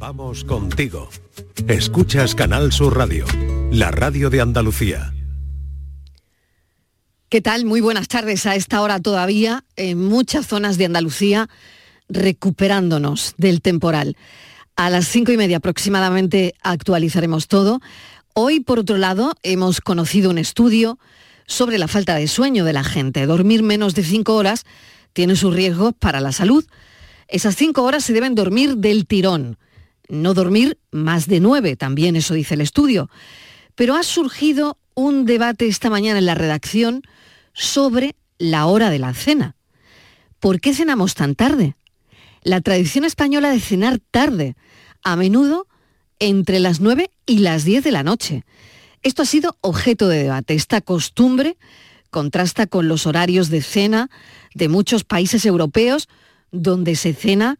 Vamos contigo. Escuchas Canal Sur Radio, la radio de Andalucía. ¿Qué tal? Muy buenas tardes a esta hora todavía en muchas zonas de Andalucía recuperándonos del temporal. A las cinco y media aproximadamente actualizaremos todo. Hoy, por otro lado, hemos conocido un estudio sobre la falta de sueño de la gente. Dormir menos de cinco horas tiene sus riesgos para la salud. Esas cinco horas se deben dormir del tirón, no dormir más de nueve, también eso dice el estudio. Pero ha surgido un debate esta mañana en la redacción sobre la hora de la cena. ¿Por qué cenamos tan tarde? La tradición española de cenar tarde, a menudo entre las nueve y las diez de la noche. Esto ha sido objeto de debate. Esta costumbre contrasta con los horarios de cena de muchos países europeos donde se cena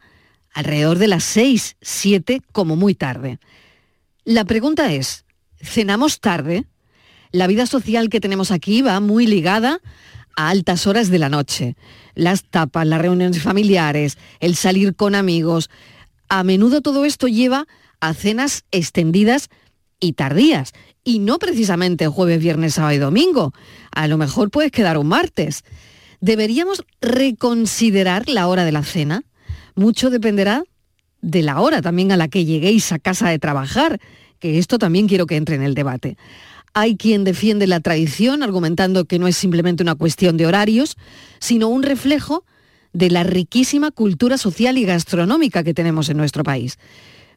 alrededor de las 6, 7 como muy tarde. La pregunta es, ¿cenamos tarde? La vida social que tenemos aquí va muy ligada a altas horas de la noche. Las tapas, las reuniones familiares, el salir con amigos. A menudo todo esto lleva a cenas extendidas y tardías. Y no precisamente jueves, viernes, sábado y domingo. A lo mejor puedes quedar un martes. ¿Deberíamos reconsiderar la hora de la cena? Mucho dependerá de la hora también a la que lleguéis a casa de trabajar, que esto también quiero que entre en el debate. Hay quien defiende la tradición argumentando que no es simplemente una cuestión de horarios, sino un reflejo de la riquísima cultura social y gastronómica que tenemos en nuestro país.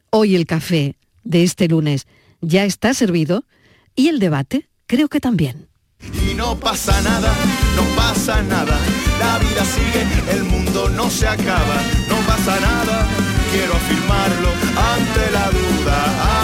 Hoy el café de este lunes ya está servido y el debate creo que también. Y no pasa nada, no pasa nada, la vida sigue, el mundo no se acaba, no pasa nada, quiero afirmarlo ante la duda,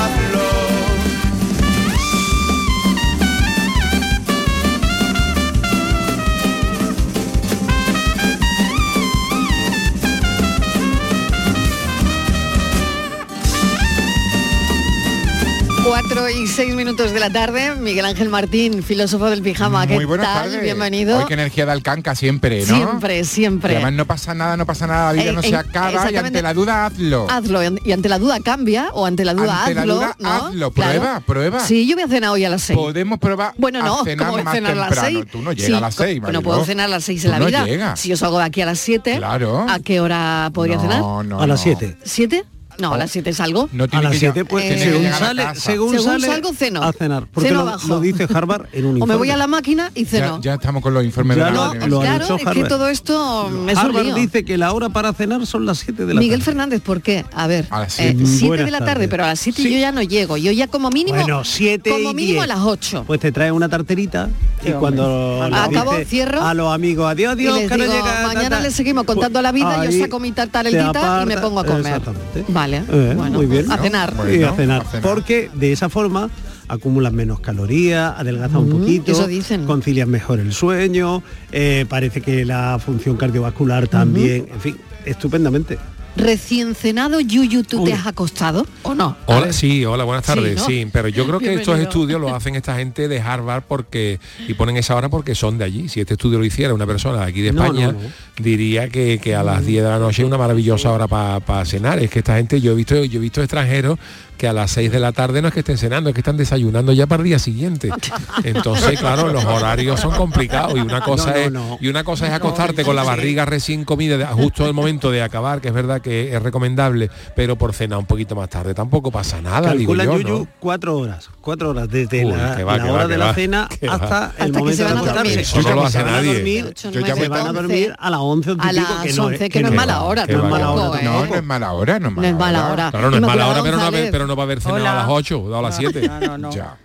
4 y 6 minutos de la tarde, Miguel Ángel Martín, filósofo del pijama. ¿Qué Muy buenas tal? tardes. Bienvenido. Hoy qué energía de Alcanca siempre, ¿no? Siempre, siempre. Y además no pasa nada, no pasa nada, la vida Eh, no eh, se acaba y ante la duda hazlo. Hazlo, y ante la duda cambia, o ante la duda Ante la hazlo. duda, ¿no? hazlo, Claro. prueba, prueba. Sí, yo voy a cenar hoy a las 6. Podemos probar Bueno, no, a cenar ¿cómo voy a más cenar a las temprano. 6? Tú no llegas a las 6, No puedo cenar a las 6 en la no vida. llegas. Si yo salgo de aquí a las 7, Claro. ¿a qué hora podría No, cenar? no, A las no. siete. ¿7? No, a las 7 salgo. No A las 7, pues, Eh, según sale, según, Según sale salgo, ceno. a cenar. Porque Ceno lo, abajo. lo dice Harvard en un O informe. me voy a la máquina y Ya, ceno. ya estamos con los informes Ya de la lo- universidad. lo claro, dicho es que Harvard. todo esto me es un Harvard lío. dice que la hora para cenar son las 7 de la Miguel tarde. Fernández, ¿por qué? A ver, A las eh, siete. 7 de la tarde, tardes. pero a las 7 Sí. yo ya no llego. Yo ya como mínimo, Bueno, 7 como mínimo 10. a las 8. Pues te trae una tarterita y cuando Acabo, cierro. a los amigos, adiós, adiós, que no llega, mañana ta". le seguimos contando la vida, yo saco mi te tartaletita y me pongo a comer. Exactamente. Vale, Eh, bueno, muy bien. a cenar. y a cenar. Porque de esa forma acumulas menos calorías, adelgazas un Mm, poquito, eso dicen. concilias mejor el sueño, eh, parece que la función cardiovascular también, en fin, estupendamente. Recién cenado, Yuyu, ¿tú te has acostado o no? Hola, sí, hola, buenas Sí, tardes. ¿no? Sí, pero yo creo que estos estudios los hacen esta gente de Harvard porque y ponen esa hora porque son de allí. Si este estudio lo hiciera una persona de aquí de España, no, no. diría que, que a las 10 de la noche es una maravillosa hora para cenar. Es que esta gente, yo he visto, yo he visto extranjeros que a las 6 de la tarde no es que estén cenando, es que están desayunando ya para el día siguiente. Entonces, claro, los horarios son complicados y una cosa No, no, es no. y una cosa es acostarte con la barriga recién comida de- justo el momento de acabar, que es verdad que es recomendable, pero por cenar un poquito más tarde tampoco pasa nada, digo Calcula yo, Yuyu ¿no? cuatro horas, cuatro horas desde Uy, la, va, la va, hora que de la va, cena va. hasta Hasta el que momento se van de a dormir. acostarse. Eso no lo hace nadie. se van a dormir a las 11 o A las que no 11, es, que no es mala hora no es va, mala hora va. ¿eh? No, no es mala hora, no es mala, No es mala hora. Es pero no, no va a haber cenado Hola. a las 8 o a las 7. No, no. Ya.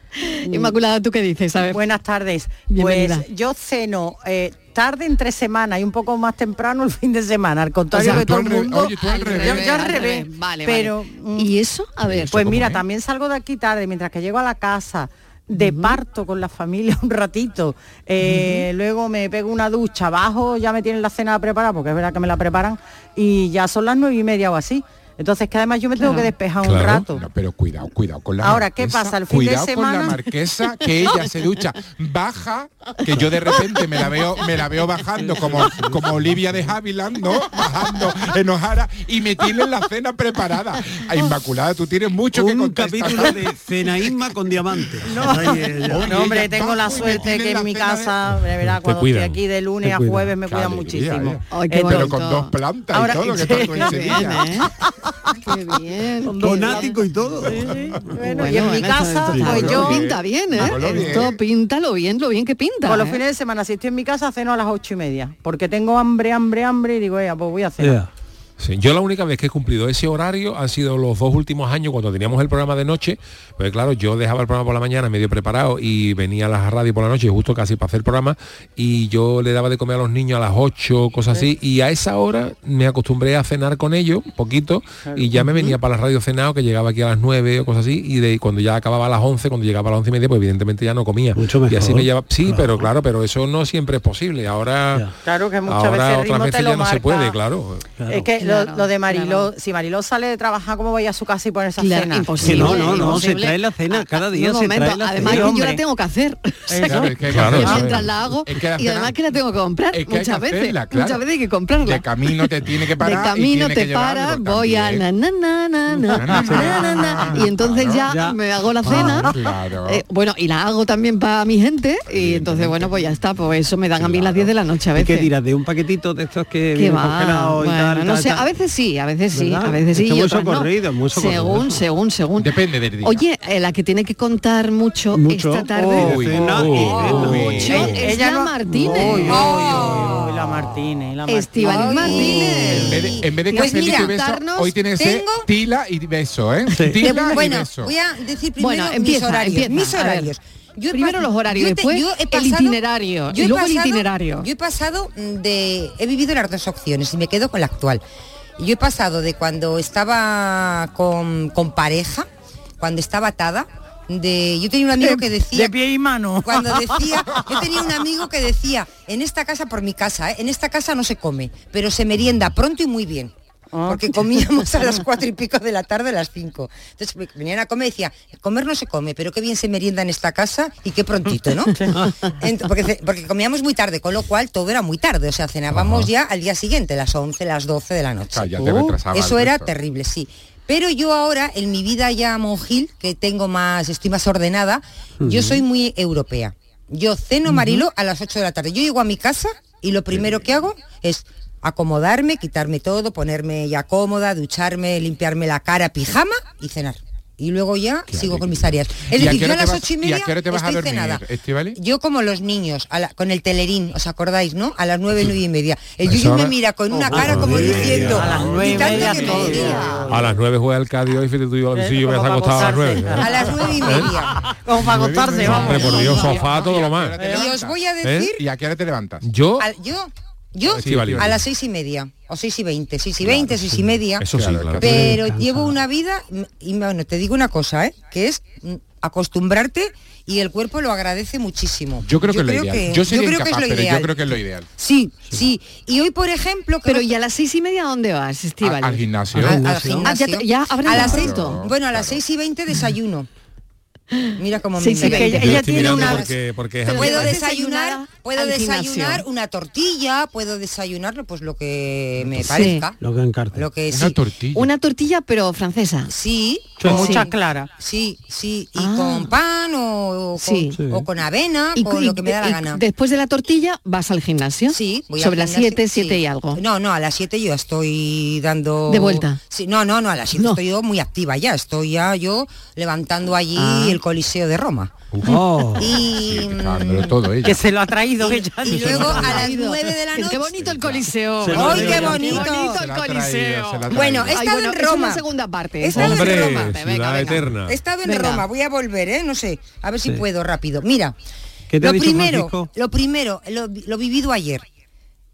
Inmaculada, ¿tú qué dices? A ver. Buenas tardes. Bienvenida. Pues yo ceno eh, tarde entre semana y un poco más temprano el fin de semana, al contrario O sea, de todo al el mundo. oye, tú al Yo- revés, yo, al al revés. revés. Vale, pero vale. ¿Y eso? A ver. Pues ¿cómo mira, es? también salgo de aquí tarde, mientras que llego a la casa de parto con la familia un ratito. Eh, Luego me pego una ducha, abajo ya me tienen la cena preparada, porque es verdad que me la preparan, y ya son las nueve y media o así. Entonces que además yo me tengo Claro. que despejar un Claro. rato. No, pero cuidado, cuidado con la Ahora, ¿qué pasa? El fin de cuidado con semana- la marquesa, que ella se ducha, baja, que yo de repente me la veo, me la veo bajando como, como Olivia de Havilland, ¿no? Bajando enojada y me tienen la cena preparada. A Inmaculada, tú tienes mucho que Un contar. capítulo de Cenaísma con diamantes. Eh. Oye, No, hombre, tengo la suerte que en mi cena de- casa, de verdad, cuando estoy aquí de lunes a jueves me cuidan muchísimo. eh. Ay, qué Entonces, Pero con bonito. dos plantas Ahora, y todo, que en bien. ¿eh? Qué bien. Con ático y todo. Bueno, y en mi casa, esto pues yo, pinta bien, ¿eh? Esto pinta lo bien, lo bien que pinta. por los ¿eh? fines de semana, si estoy en mi casa, ceno a las ocho y media. Porque tengo hambre, hambre, hambre y digo, "Ea, pues voy a cenar. Ya. Sí, yo la única vez que he cumplido ese horario han sido los dos últimos años cuando teníamos el programa de noche, pues claro, yo dejaba el programa por la mañana medio preparado y venía a la radio por la noche justo casi para hacer el programa y yo le daba de comer a los niños a las 8, cosas así, y a esa hora me acostumbré a cenar con ellos, poquito, y ya me venía para la radio cenado, que llegaba aquí a las 9 o cosas así, y de cuando ya acababa a las 11, cuando llegaba a las 11 y media, pues evidentemente ya no comía. Mucho Y así mejor. me lleva, sí, Claro. pero claro, pero eso no siempre es posible. Ahora. Claro que muchas ahora veces el otras te veces lo ya no se puede, claro. Claro. Es que Claro, lo, lo de Mariló, claro. si Mariló sale de trabajar, ¿cómo vaya a su casa y pone esa Claro, cena? Que imposible. no, no, no, se imposible. trae la cena, cada día se momento, trae la además cena. que yo la tengo que hacer. Claro, es que mientras la hago Es que la y cena- además que la tengo que comprar Es que hay que muchas veces. hacerla, claro. Muchas veces hay que comprarla. De camino te tiene que parar de y camino tiene te para, voy a también. na, na, na, na, na, Na, na, na, na, na, na. y entonces ya, me hago la cena. Claro. Eh, bueno, y la hago también para mi gente y entonces bueno, pues ya está, pues eso me dan a mí las 10 de la noche a ¿Y veces. qué dirás? ¿De un paquetito de estos que va, y tal, no tal, sé? A veces sí, a veces sí, ¿Verdad? a veces sí. Y muy no. socorrido, muy socorrido Según, según, según. Depende del día. Oye, eh, la que tiene que contar mucho, Mucho. esta tarde. Uy, uy, uy. es la Martínez. La Martínez, la Martínez. Martínez. En vez de, en vez de Pues cafelito mira, y beso, contarnos, hoy tiene que ser tila y beso, ¿eh? Sí. Tila y beso. voy a decir primero Bueno, mis horarios. empieza, mis horarios. Yo Primero los horarios, después el itinerario, yo y luego el itinerario. Yo he pasado de... He vivido las dos opciones y me quedo con la actual. Yo he pasado de cuando estaba con, con pareja, cuando estaba atada, de... Yo tenía un amigo que decía... De pie y mano. Cuando decía, yo tenía un amigo que decía, en esta casa, por mi casa, ¿eh? en esta casa no se come, pero se merienda pronto y muy bien. Ah. Porque comíamos a las cuatro y pico de la tarde, a las cinco. Entonces venían a comer y decía, comer no se come, pero qué bien se merienda en esta casa y qué prontito, ¿no? Porque, porque comíamos muy tarde, con lo cual todo era muy tarde. O sea, cenábamos ya al día siguiente, las 11, las 12 de la noche. O sea, ya te retrasaba Eso era resto. terrible, sí. Pero yo ahora, en mi vida ya monjil, que tengo más, estoy más ordenada, yo soy muy europea. Yo ceno Marilo a las 8 de la tarde. Yo llego a mi casa y lo primero que hago es acomodarme, quitarme todo, ponerme ya cómoda, ducharme, limpiarme la cara, pijama y cenar. Y luego ya sigo con mis áreas. Es ¿Y a decir, yo a las ocho y y a media qué hora te vas a estoy dormir, cenada. Estíbaliz? Yo como los niños, a la- con el telerín, ¿os acordáis, no? A las nueve, nueve y media. El Yuyu me mira con una Oh, cara como diciendo. A las nueve y "Y media que me todo. diga". A las 9 juega el Cádiz y fíjate tú y yo, Eh, sí, yo me has acostado a las. 9. A las nueve y media. Como para acostarse, vamos. Hombre, por Dios, sofá, todo lo más. Y os voy a decir, ¿Y a qué hora te levantas? Yo, yo, yo, Sí, vale. a las seis y media, o seis y veinte, seis y veinte, seis y media. eso sí, Claro, claro. Pero llevo una vida, y bueno, te digo una cosa, ¿eh? que es mm, acostumbrarte y el cuerpo lo agradece muchísimo. Yo creo que es lo ideal. yo sería creo que es lo ideal. yo creo que es lo ideal. Sí, sí. Y hoy, por ejemplo, Pero ¿y a las seis y media dónde vas, Estíbal? al gimnasio. al, al gimnasio. gimnasio. Ah, ya ya a las seis, bueno, a las seis y veinte desayuno. Mira cómo me y mira. veinte. ella tiene una- porque, porque es Puedo desayunar, puedo desayunar una tortilla, puedo desayunar pues lo que me Sí. parezca. Lo que encarte. Lo que Una sí. tortilla. Una tortilla pero francesa. Sí, Con mucha clara. Sí, sí, y Ah. con pan o, o Sí. con, o con avena, Y, con y- lo que me da la gana. Después de la tortilla vas al gimnasio. Sí, voy al Sobre las gimnasio, 7, sí. 7 y algo. No, no, a las 7 yo estoy dando... ¿De vuelta? Sí, no, no, no, a las 7 No. estoy yo muy activa ya, estoy ya yo levantando allí Ah. El Coliseo de Roma. Oh. Y, Sí, dejándolo todo ella. Que se lo ha traído y, ella. y luego a las 9 de la Qué noche... bonito el coliseo. Se lo ¡Ay, digo qué bonito! Qué bonito Se el traído, coliseo. Bueno, he Ay, estado bueno, en es una Roma. segunda parte. He estado en Venga, venga. eterna. He estado en Venga. Roma, voy a volver, ¿eh? No sé, a ver si Sí. puedo rápido. Mira, ¿Qué te ha lo dicho primero, lo primero, lo, lo vivido ayer.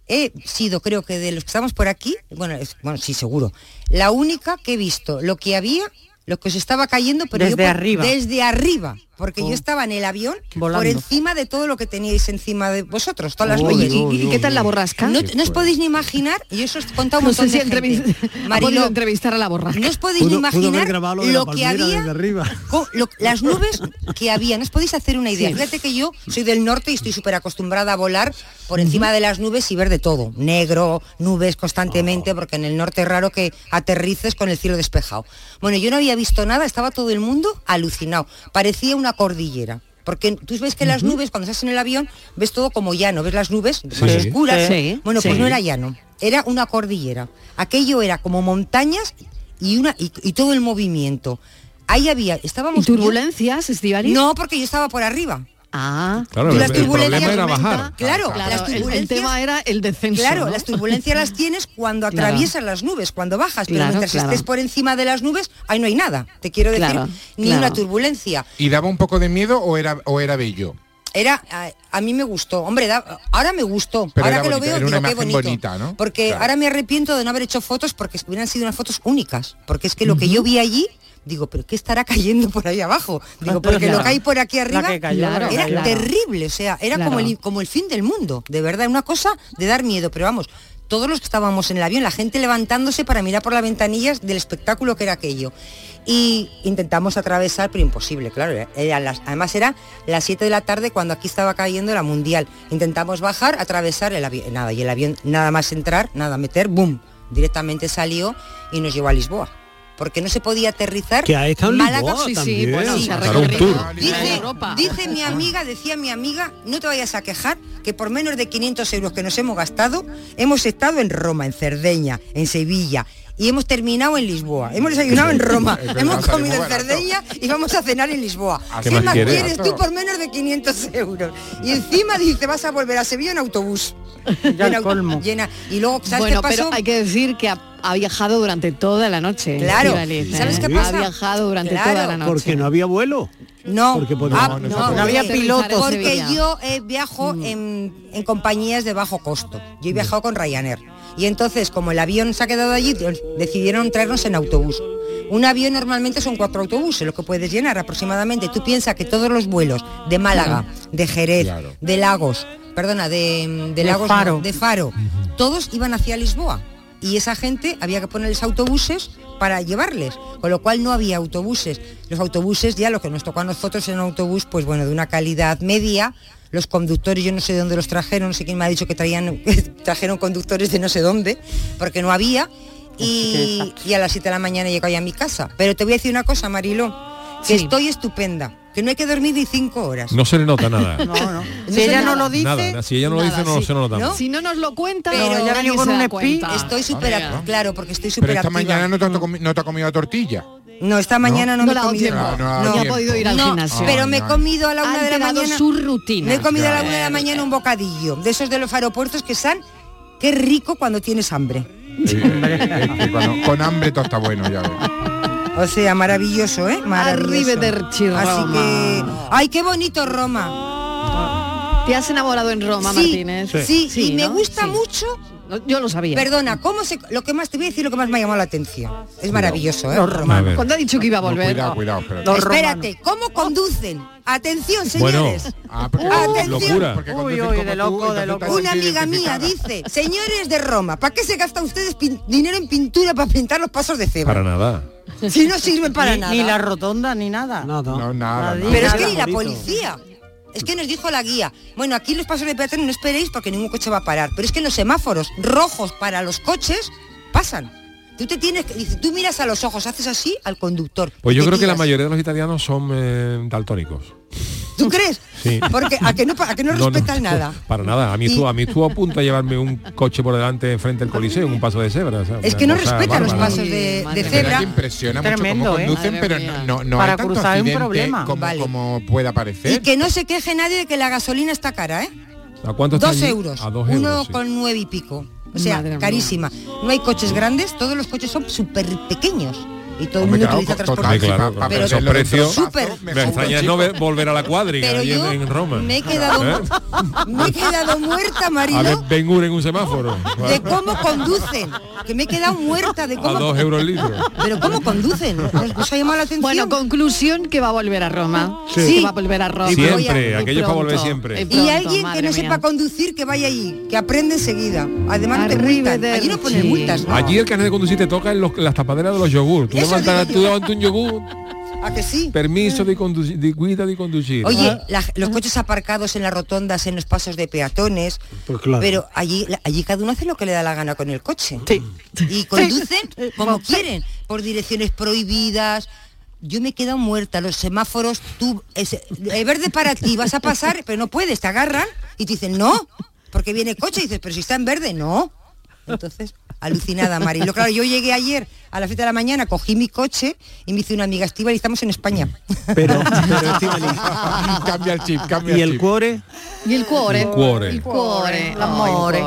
He sido, creo que de los que estamos por aquí, bueno, es- bueno, sí, seguro, la única que he visto lo que había lo que os estaba cayendo, pero yo Desde por- arriba. Desde arriba. Porque Oh. yo estaba en el avión por Volando. encima de todo lo que teníais encima de vosotros, todas las nubes. ¿y, y qué tal la borrasca? No, no os podéis ni imaginar, y eso os he contado un No sé montón si de gente. entrevistar a la borrasca. no os podéis ni imaginar lo que había, desde arriba. co- lo- las nubes que había. No os podéis hacer una idea. Sí. Fíjate que yo soy del norte y estoy súper acostumbrada a volar por encima de las nubes y ver de todo. Negro, nubes constantemente, porque en el norte es raro que aterrices con el cielo despejado. Bueno, yo no había visto nada, estaba todo el mundo alucinado. Parecía una cordillera. Porque tú ves que las nubes, cuando estás en el avión, ves todo como llano, ves las nubes más Sí. oscuras. Sí, Bueno, pues no era llano, era una cordillera. Aquello era como montañas y una y, y todo el movimiento. Ahí había, ¿Y estábamos turbulencias, Estivali? No, porque yo estaba por arriba. Ah, Claro, las el problema turbulencias era bajar. Claro, claro, las el- el, turbulencias- tema era el descenso. Claro, ¿no? las turbulencias las tienes cuando Claro. atraviesas las nubes, cuando bajas, pero Claro, mientras claro. estés por encima de las nubes, ahí no hay nada. Te quiero decir, Claro, ni claro. una turbulencia. ¿Y daba un poco de miedo o era, o era bello? Era a, a mí me gustó, hombre, da- ahora me gustó. Pero ahora que lo veo era una digo qué bonito. bonita, ¿no? Porque Claro. ahora me arrepiento de no haber hecho fotos porque hubieran sido unas fotos únicas, porque es que lo que yo vi allí Digo, pero ¿qué estará cayendo por ahí abajo? Digo, porque Claro. lo que hay por aquí arriba cayó, era terrible, o sea, era como, el, como el fin del mundo, de verdad, una cosa de dar miedo, pero vamos, todos los que estábamos en el avión, la gente levantándose para mirar por las ventanillas del espectáculo que era aquello. Y intentamos atravesar, pero imposible, claro. era las- además era las 7 de la tarde cuando aquí estaba cayendo la mundial. Intentamos bajar, atravesar el avión, nada, y el avión nada más entrar, nada meter, boom, directamente salió y nos llevó a Lisboa. Porque no se podía aterrizar. Que ha estado en Málaga, Sí, sí, también. bueno, Sí. se ha Claro, un recorrido tour. Dice, dice mi amiga, decía mi amiga, no te vayas a quejar, que por menos de 500 euros que nos hemos gastado, hemos estado en Roma, en Cerdeña, en Sevilla y hemos terminado en Lisboa. Hemos desayunado en Roma, hemos comido en. Cerdeña y vamos a cenar en Lisboa. ¿Qué ¿Qué más quieres? quieres tú por menos de 500 euros? Y encima dice, vas a volver a Sevilla en autobús. Ya colmo. Llena. Y luego, ¿sabes Bueno, qué pasó? pero hay que decir que ha, ha viajado durante toda la noche. Claro. ¿Y sabes ¿eh? qué pasa? Ha viajado durante Claro. toda la noche. Porque no había vuelo. No, Porque podía- ah, No, había pilotos. Porque. Mm. yo eh, viajo en, en compañías de bajo costo. Yo he viajado con Ryanair. Y entonces, como el avión se ha quedado allí, de- decidieron traernos en autobús. Un avión normalmente son cuatro autobuses, lo que puedes llenar aproximadamente. Tú piensas que todos los vuelos de Málaga, de Jerez, Claro. de Lagos, perdona, de, de De Lagos, no, Faro. de Faro, todos iban hacia Lisboa. Y esa gente había que ponerles autobuses para llevarles, con lo cual no había autobuses. Los autobuses, ya lo que nos tocó a nosotros en un autobús, pues bueno, de una calidad media. Los conductores, yo no sé de dónde los trajeron, no sé quién me ha dicho que traían, trajeron conductores de no sé dónde, porque no había. Y, y a las 7 de la mañana llego ya a mi casa. Pero te voy a decir una cosa, Marilo, que Sí. estoy estupenda, que no hay que dormir ni cinco horas. No se le nota nada. No, no. No Si ella no nada. lo dice, Nada, si ella no lo dice, no sí. se lo notamos. ¿No? Si no nos lo cuenta, Pero venido se con un. Estoy súper, claro, porque estoy Pero súper esta activa. mañana no te, no te ha comido tortilla. No, esta mañana no, No me he comido. No, no ha No, podido ir al No, gimnasio. pero me he comido a la una de la mañana. su rutina. Me he comido a la una de la mañana un bocadillo. De esos de los aeropuertos que están. Qué rico cuando tienes hambre. Sí, es que cuando- con hambre todo está bueno, ya. O sea, maravilloso, ¿eh? Maravilloso. Así que. ¡Ay, qué bonito Roma! ¿Te has enamorado en Roma, sí, Martínez? sí, y me gusta Sí. mucho. No, Yo lo sabía. Perdona, ¿cómo se.? Lo que más. Te voy a decir lo que más me ha llamado la atención. Es maravilloso, ¿eh? Los Roma. A ver. Cuando ha dicho que iba a No, volver. cuidado, cuidado, espérate. Los Espérate, ¿cómo conducen? Atención, señores. Ah, porque, Atención. Uy, uy, de tú, loco, entonces de loco. Una amiga mía dice, señores de Roma, ¿para qué se gastan ustedes pin- dinero en pintura para pintar los pasos de cebra? Para nada. Si no sirven para ni, nada. ni la rotonda ni nada. Nada. No, nada. Nadie. nada. Pero es Nada, que ni la bonito. policía. Es que nos dijo la guía, bueno, aquí los pasos de peatones no esperéis porque ningún coche va a parar. Pero es que los semáforos rojos para los coches pasan. Tú te tienes que, tú miras a los ojos, haces así al conductor. Pues yo creo que la mayoría de los italianos son eh, daltónicos. ¿Tú crees? Sí. Porque a que no, a que no, respetas nada. Para nada. A mí, Y- estuvo, a mí estuvo a punto de llevarme un coche por delante frente al coliseo un paso de cebra. o sea, Es que no cosa respetan los pasos de, cebra. que impresiona mucho Tremendo, cómo ¿eh? conducen, pero no, no, no Para hay tanto cruzar hay un problema. como, Vale. como pueda Y parecer. que no se queje nadie de que la gasolina está cara, ¿eh? ¿A cuánto está Dos allí? euros. A dos Uno euros. sí. con nueve y pico. O sea, Madre mía. carísima. No hay coches grandes, todos los coches son súper pequeños. Y todo el Hombre, mundo claro, utiliza transporte. Claro, pero esos precios me extraña no ver- volver a la cuadriga Pero en, yo en Roma. me he quedado, ¿Eh? me he quedado muerta, A ver Ben Hur en un semáforo. de cómo conducen. Que me he quedado muerta de A cómo. dos euros el litro. Pero cómo conducen. ¿Os ha llamado la atención? Bueno, conclusión que va a volver a Roma. Sí. Que va a volver a Roma. Siempre, Y aquello es para volver siempre. y alguien que no mía. sepa conducir que vaya allí, que aprende enseguida. Además no te multan. Allí no ponen multas, ¿no? Allí el carnet de conducir te toca en los- las tapaderas de los yogur. Tú Digo tú un yogur, ¿A que sí? permiso de conducir, de cuida de conducir. Oye, la- los coches aparcados en las rotondas, en los pasos de peatones, Pues claro. pero allí, allí cada uno hace lo que le da la gana con el coche. Sí. Y conducen como quieren, por direcciones prohibidas. Yo me he quedado muerta, los semáforos, tú, es, el verde para ti, vas a pasar, pero no puedes, te agarran y te dicen, no, porque viene coche, y dices, pero si está en verde, no. Entonces, alucinada, Marilo. Claro, yo llegué ayer a las 7 de la mañana, cogí mi coche y me hice una amiga Estival y estamos en España. Pero, pero Estíbaliz, cambia el chip, cambia ¿y el el chip. cuore? Y el cuore. El cuore. El cuore. Ay, cuore.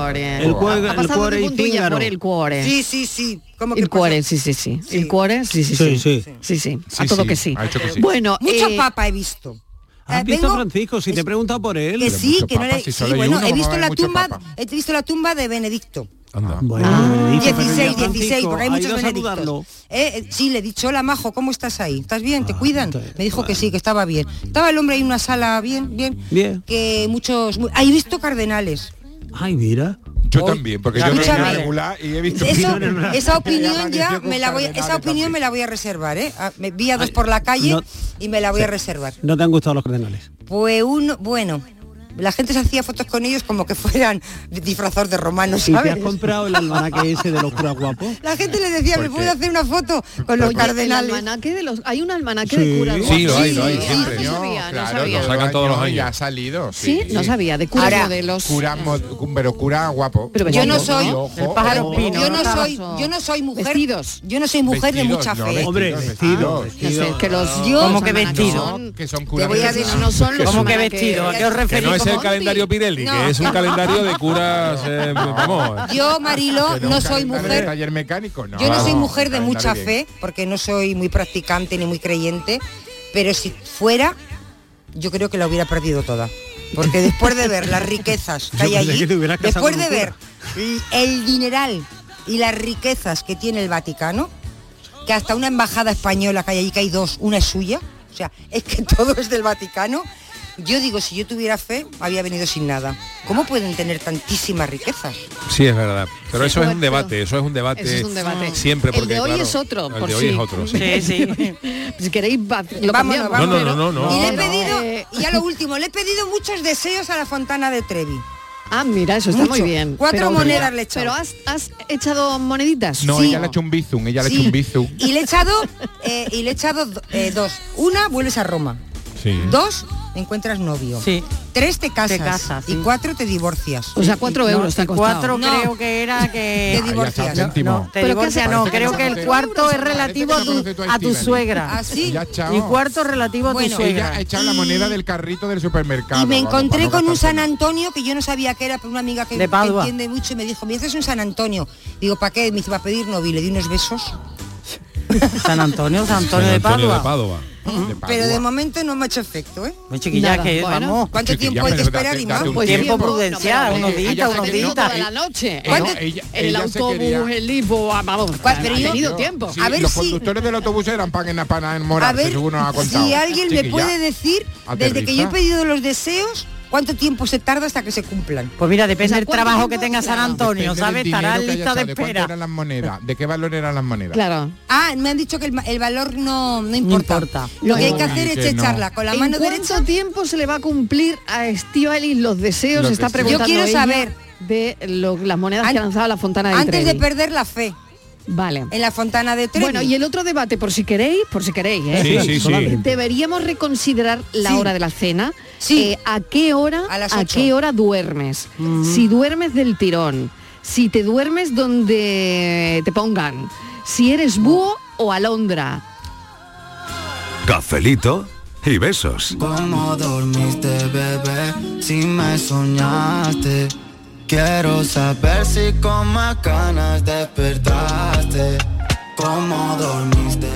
El cuore- Ha el pasado cuore y el cuore. Sí, sí, sí. ¿Cómo que El pasa? cuore, sí, sí, sí. Sí. El cuore, sí, sí, Sí, sí. sí. Sí, sí. A Sí, todo sí, que sí. ha hecho que sí. Bueno, Mucho eh, papa he visto. ¿Has Eh, visto a Francisco? Si te he preguntado por él. Que sí, que no le... si sí, bueno, uno, he ¿cómo visto la tumba, papa? he visto la tumba de Benedicto. Anda. Bueno, Ah. Benedicto, pero 16, ya 16, Francisco, porque hay ¿ha muchos benedictos. Eh, eh, sí, le he dicho, hola Majo, ¿cómo estás ahí? ¿Estás bien? ¿Te Ah, cuidan? Me dijo que sí, que estaba bien. Estaba el hombre ahí en una sala bien, bien. Bien. Que muchos... mu- Ah, he visto cardenales. Ay, mira. Yo Hoy- también, porque yo no he regular y he visto Eso, que- esa opinión ya me la voy, esa opinión me la voy a reservar, ¿eh? Ah, Me vi a dos Ay, por la calle no- y me la voy a reservar. ¿No te han gustado los cardenales? Pues uno, bueno, la gente se hacía fotos con ellos como que fueran disfrazados de romanos, ¿Y te has comprado el almanaque ese de los curas guapos? La gente le decía, ¿me ¿Por puedo hacer una foto con los oye, cardenales? El almanaque de los, hay un almanaque Sí. de curas. Sí, lo hay, lo hay, siempre. No sabía, no claro, sabía. Lo sacan todos los años. Ya ha salido. Sí, no sabía, de curas modelos. Cura, pero cura guapo. Pero Yo no soy Y ojo, el pájaro ojo. pino, yo no ¿no? soy, yo no soy mujer. Vestidos. Yo no soy mujer de mucha no, fe. vestidos, Hombre, vestido. No es que los Yo- ¿Cómo que vestido? Que son Te curas voy a de- decir, no son los ¿Cómo que vestido? ¿A qué os referís? Es el calendario Pirelli, No. que es un calendario de curas, eh, vamos. Yo, Marilo, no soy mujer. taller mecánico, no. Yo no soy No, mujer de mucha bien. fe, porque no soy muy practicante ni muy creyente, pero si fuera, yo creo que la hubiera perdido toda. Porque después de ver las riquezas que hay allí, que después de ver el dineral y las riquezas que tiene el Vaticano, que hasta una embajada española que hay allí, que hay dos, una es suya, o sea, es que todo es del Vaticano, yo digo, si yo tuviera fe, había venido sin nada. ¿Cómo pueden tener tantísimas riquezas? Sí, es verdad. Pero eso es un debate, eso es un debate. Eso es un debate. Siempre porque el de hoy claro, es otro, El por de hoy es otro, sí. Sí, sí. Si queréis, va- lo Vámonos, cambiamos. No, no, no, no, no. Y le he pedido, eh. y a lo último, le he pedido muchos deseos a la Fontana de Trevi. Ah, mira, eso está Mucho. muy bien. Cuatro monedas le he echado. Pero has, has echado moneditas. No, Sí. ella le ha hecho un bizum, ella le ha hecho un bizum. Y le he echado, eh, y le he echado eh, dos. Una, vuelves a Roma. Sí. Dos, encuentras novio. Sí. Tres, te casas. Te casas, Y sí. cuatro, te divorcias. O sea, cuatro No, euros te ha. Cuatro No. creo que era que... Te Ah, divorcias. está, céntimo. No, te ¿Pero qué divorcia hace? no, creo no que el cuarto es relativo no a tu, a tu suegra. Así. Y cuarto relativo a tu Bueno, suegra. Ella ha echado la moneda del carrito del supermercado. Y me encontré para no con un San. Antonio que yo no sabía que era, pero una amiga que, De que Padua. entiende mucho y me dijo, mira, este es un San Antonio. Digo, ¿para qué? Me dice, va a pedir novio. Y le di unos besos. San Antonio, San Antonio, San de Padua. de. Pero de momento no me ha hecho efecto, ¿eh? Muy chiquilla Nada, que bueno. vamos. ¿Cuánto Chiquilla, tiempo hay que esperar, date- Ima? date un Pues Tiempo tiempo, prudencial, no, unos ella días, unos días. toda la noche. Eh, ¿Cuánto- no, ella- el ella autobús, quería- el lipo, ah, vamos. Pero ha yo- tenido tiempo. Sí, A ver los si- conductores del autobús eran pan en la pana A enamorarse, ver según nos ha contado. si alguien me puede decir, desde que yo he pedido los deseos, cuánto tiempo se tarda hasta que se cumplan. Pues mira, depende O sea, del ¿cuánto trabajo que tenga San. Antonio, Depende ¿sabes? Estará en lista de ¿Cuánto espera. eran las monedas? ¿De qué valor eran las monedas? Claro. Ah, me han dicho que el, valor no, no importa. importa. Lo que hay que hacer es que echarla con la ¿En mano cuánto derecha. tiempo se le va a cumplir a Estíbaliz los deseos? Los está deseos. preguntando Yo quiero ella saber. de lo- las monedas que ha lanzado la Fontana de Antes de perder la fe Vale. en la fontana de Trevi. Bueno, y el otro debate, por si queréis, por si queréis, ¿eh? Sí, sí, sí. solamente. Deberíamos reconsiderar la Sí. hora de la cena. Sí. Eh, ¿A qué hora? A las ¿A qué hora duermes? Si duermes del tirón, si te duermes donde te pongan, si eres búho o alondra. Cafelito y besos. ¿Cómo dormiste, bebé? Si me soñaste. Quiero saber si con más ganas despertaste. ¿Cómo dormiste,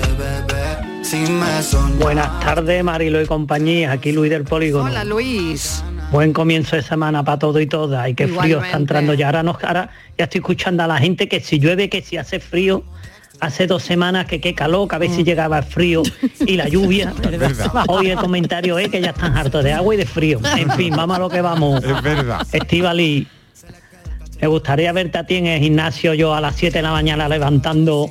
si me soñaste. Buenas tardes, Marilo y compañía. Aquí Luis del Polígono. Hola Luis. Buen comienzo de semana para todo y todas. Y qué frío está entrando ya. Ahora, nos, ahora ya estoy escuchando a la gente que si llueve, que si hace frío. Hace dos semanas que qué calor, que a ver si llegaba el frío y la lluvia. Hoy el comentario es que ya están hartos de agua y de frío. En fin, vamos a lo que vamos. Es verdad. Estivali, me gustaría verte a ti en el gimnasio yo a las 7 de la mañana levantando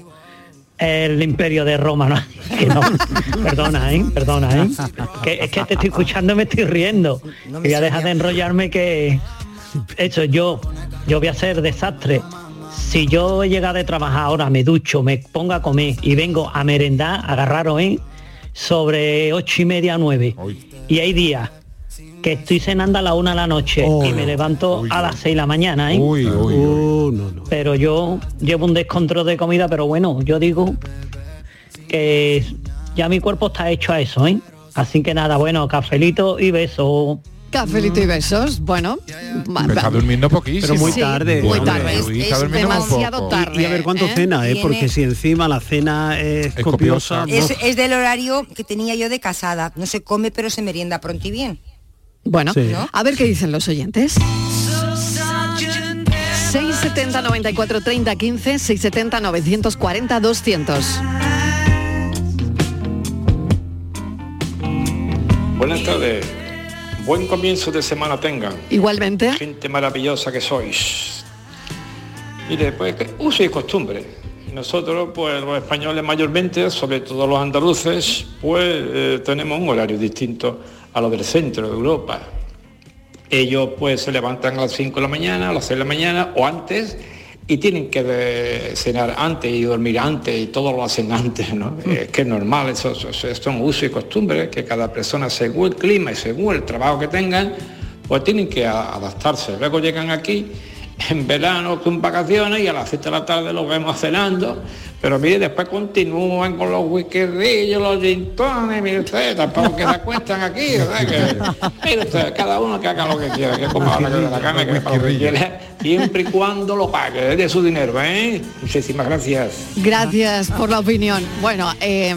el imperio de Roma, ¿no? Que no, perdona, ¿eh? Perdona, ¿eh? Que, es que te estoy escuchando y me estoy riendo. No me y voy a dejar de enrollarme que eso yo, yo voy a ser desastre. Si yo he llegado de trabajar ahora, me ducho, me pongo a comer y vengo a merendar, agarraros, ¿eh? Sobre ocho y media, nueve. Y hay días que estoy cenando a la una de la noche Oh, y me levanto a las seis de la mañana, ¿eh? Uy, uy, uy. Uh, no, no. pero yo llevo un descontrol de comida, pero bueno, yo digo que ya mi cuerpo está hecho a eso, ¿eh? Así que nada, bueno, cafelito y beso. Cafelito y besos. Bueno, Pero está durmiendo poquísimo. Pero muy Sí, tarde. muy Hombre, tarde. es- muy demasiado tarde. Y a ver cuánto ¿eh? cena, ¿eh? Porque si encima la cena es, Es copiosa... copiosa. ¡buf! Es, es del horario que tenía yo de casada. No se come, pero se merienda pronto y bien. Bueno, Sí. ¿No? a ver qué dicen los oyentes. 670 94 30 15 670 940 200. Buenas tardes. Buen comienzo de semana tengan. Igualmente. Gente maravillosa que sois. Mire, pues uso y costumbre. Nosotros, pues los españoles mayormente, sobre todo los andaluces, pues eh, tenemos un horario distinto a lo del centro de Europa. Ellos pues se levantan a las 5 de la mañana, a las 6 de la mañana o antes y tienen que eh, cenar antes y dormir antes y todo lo hacen antes, ¿no? Es que es normal, eso, eso, son usos y costumbres que cada persona según el clima y según el trabajo que tengan, pues tienen que adaptarse. Luego llegan aquí en verano con vacaciones y a las 7 de la tarde los vemos cenando, pero mire, después continúan con los whiskerillos, los gintones, mire usted, tampoco que se acuestan aquí. Que, mire usted, cada uno que haga lo que quiera, que coma la que la gana, que haga lo que quiera, siempre y cuando lo pague, es de su dinero, ¿eh? Muchísimas gracias. Gracias por la opinión. Bueno, eh,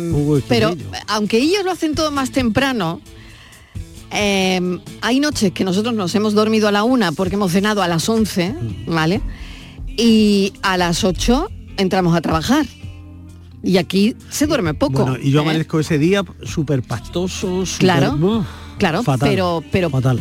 pero aunque ellos lo hacen todo más temprano, eh, hay noches que nosotros nos hemos dormido a la una porque hemos cenado a las 11, ¿vale? Y a las 8 entramos a trabajar. Y aquí se duerme poco. Bueno, y yo ¿eh? amanezco ese día súper pastoso, súper- Claro, claro, fatal, pero- pero- fatal.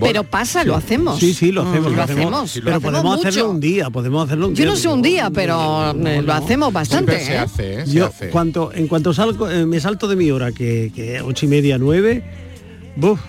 Pero pasa, lo hacemos. Sí, sí, lo hacemos, Mm, lo hacemos. Sí, lo pero hacemos podemos mucho. hacerlo un día, podemos hacerlo un Yo día. no sé un día, pero eh, lo hacemos bastante. Siempre se ¿eh? hace, ¿eh? Se Yo, hace. cuanto, en cuanto salgo, eh, me salto de mi hora, que, que ocho y media, nueve, buf,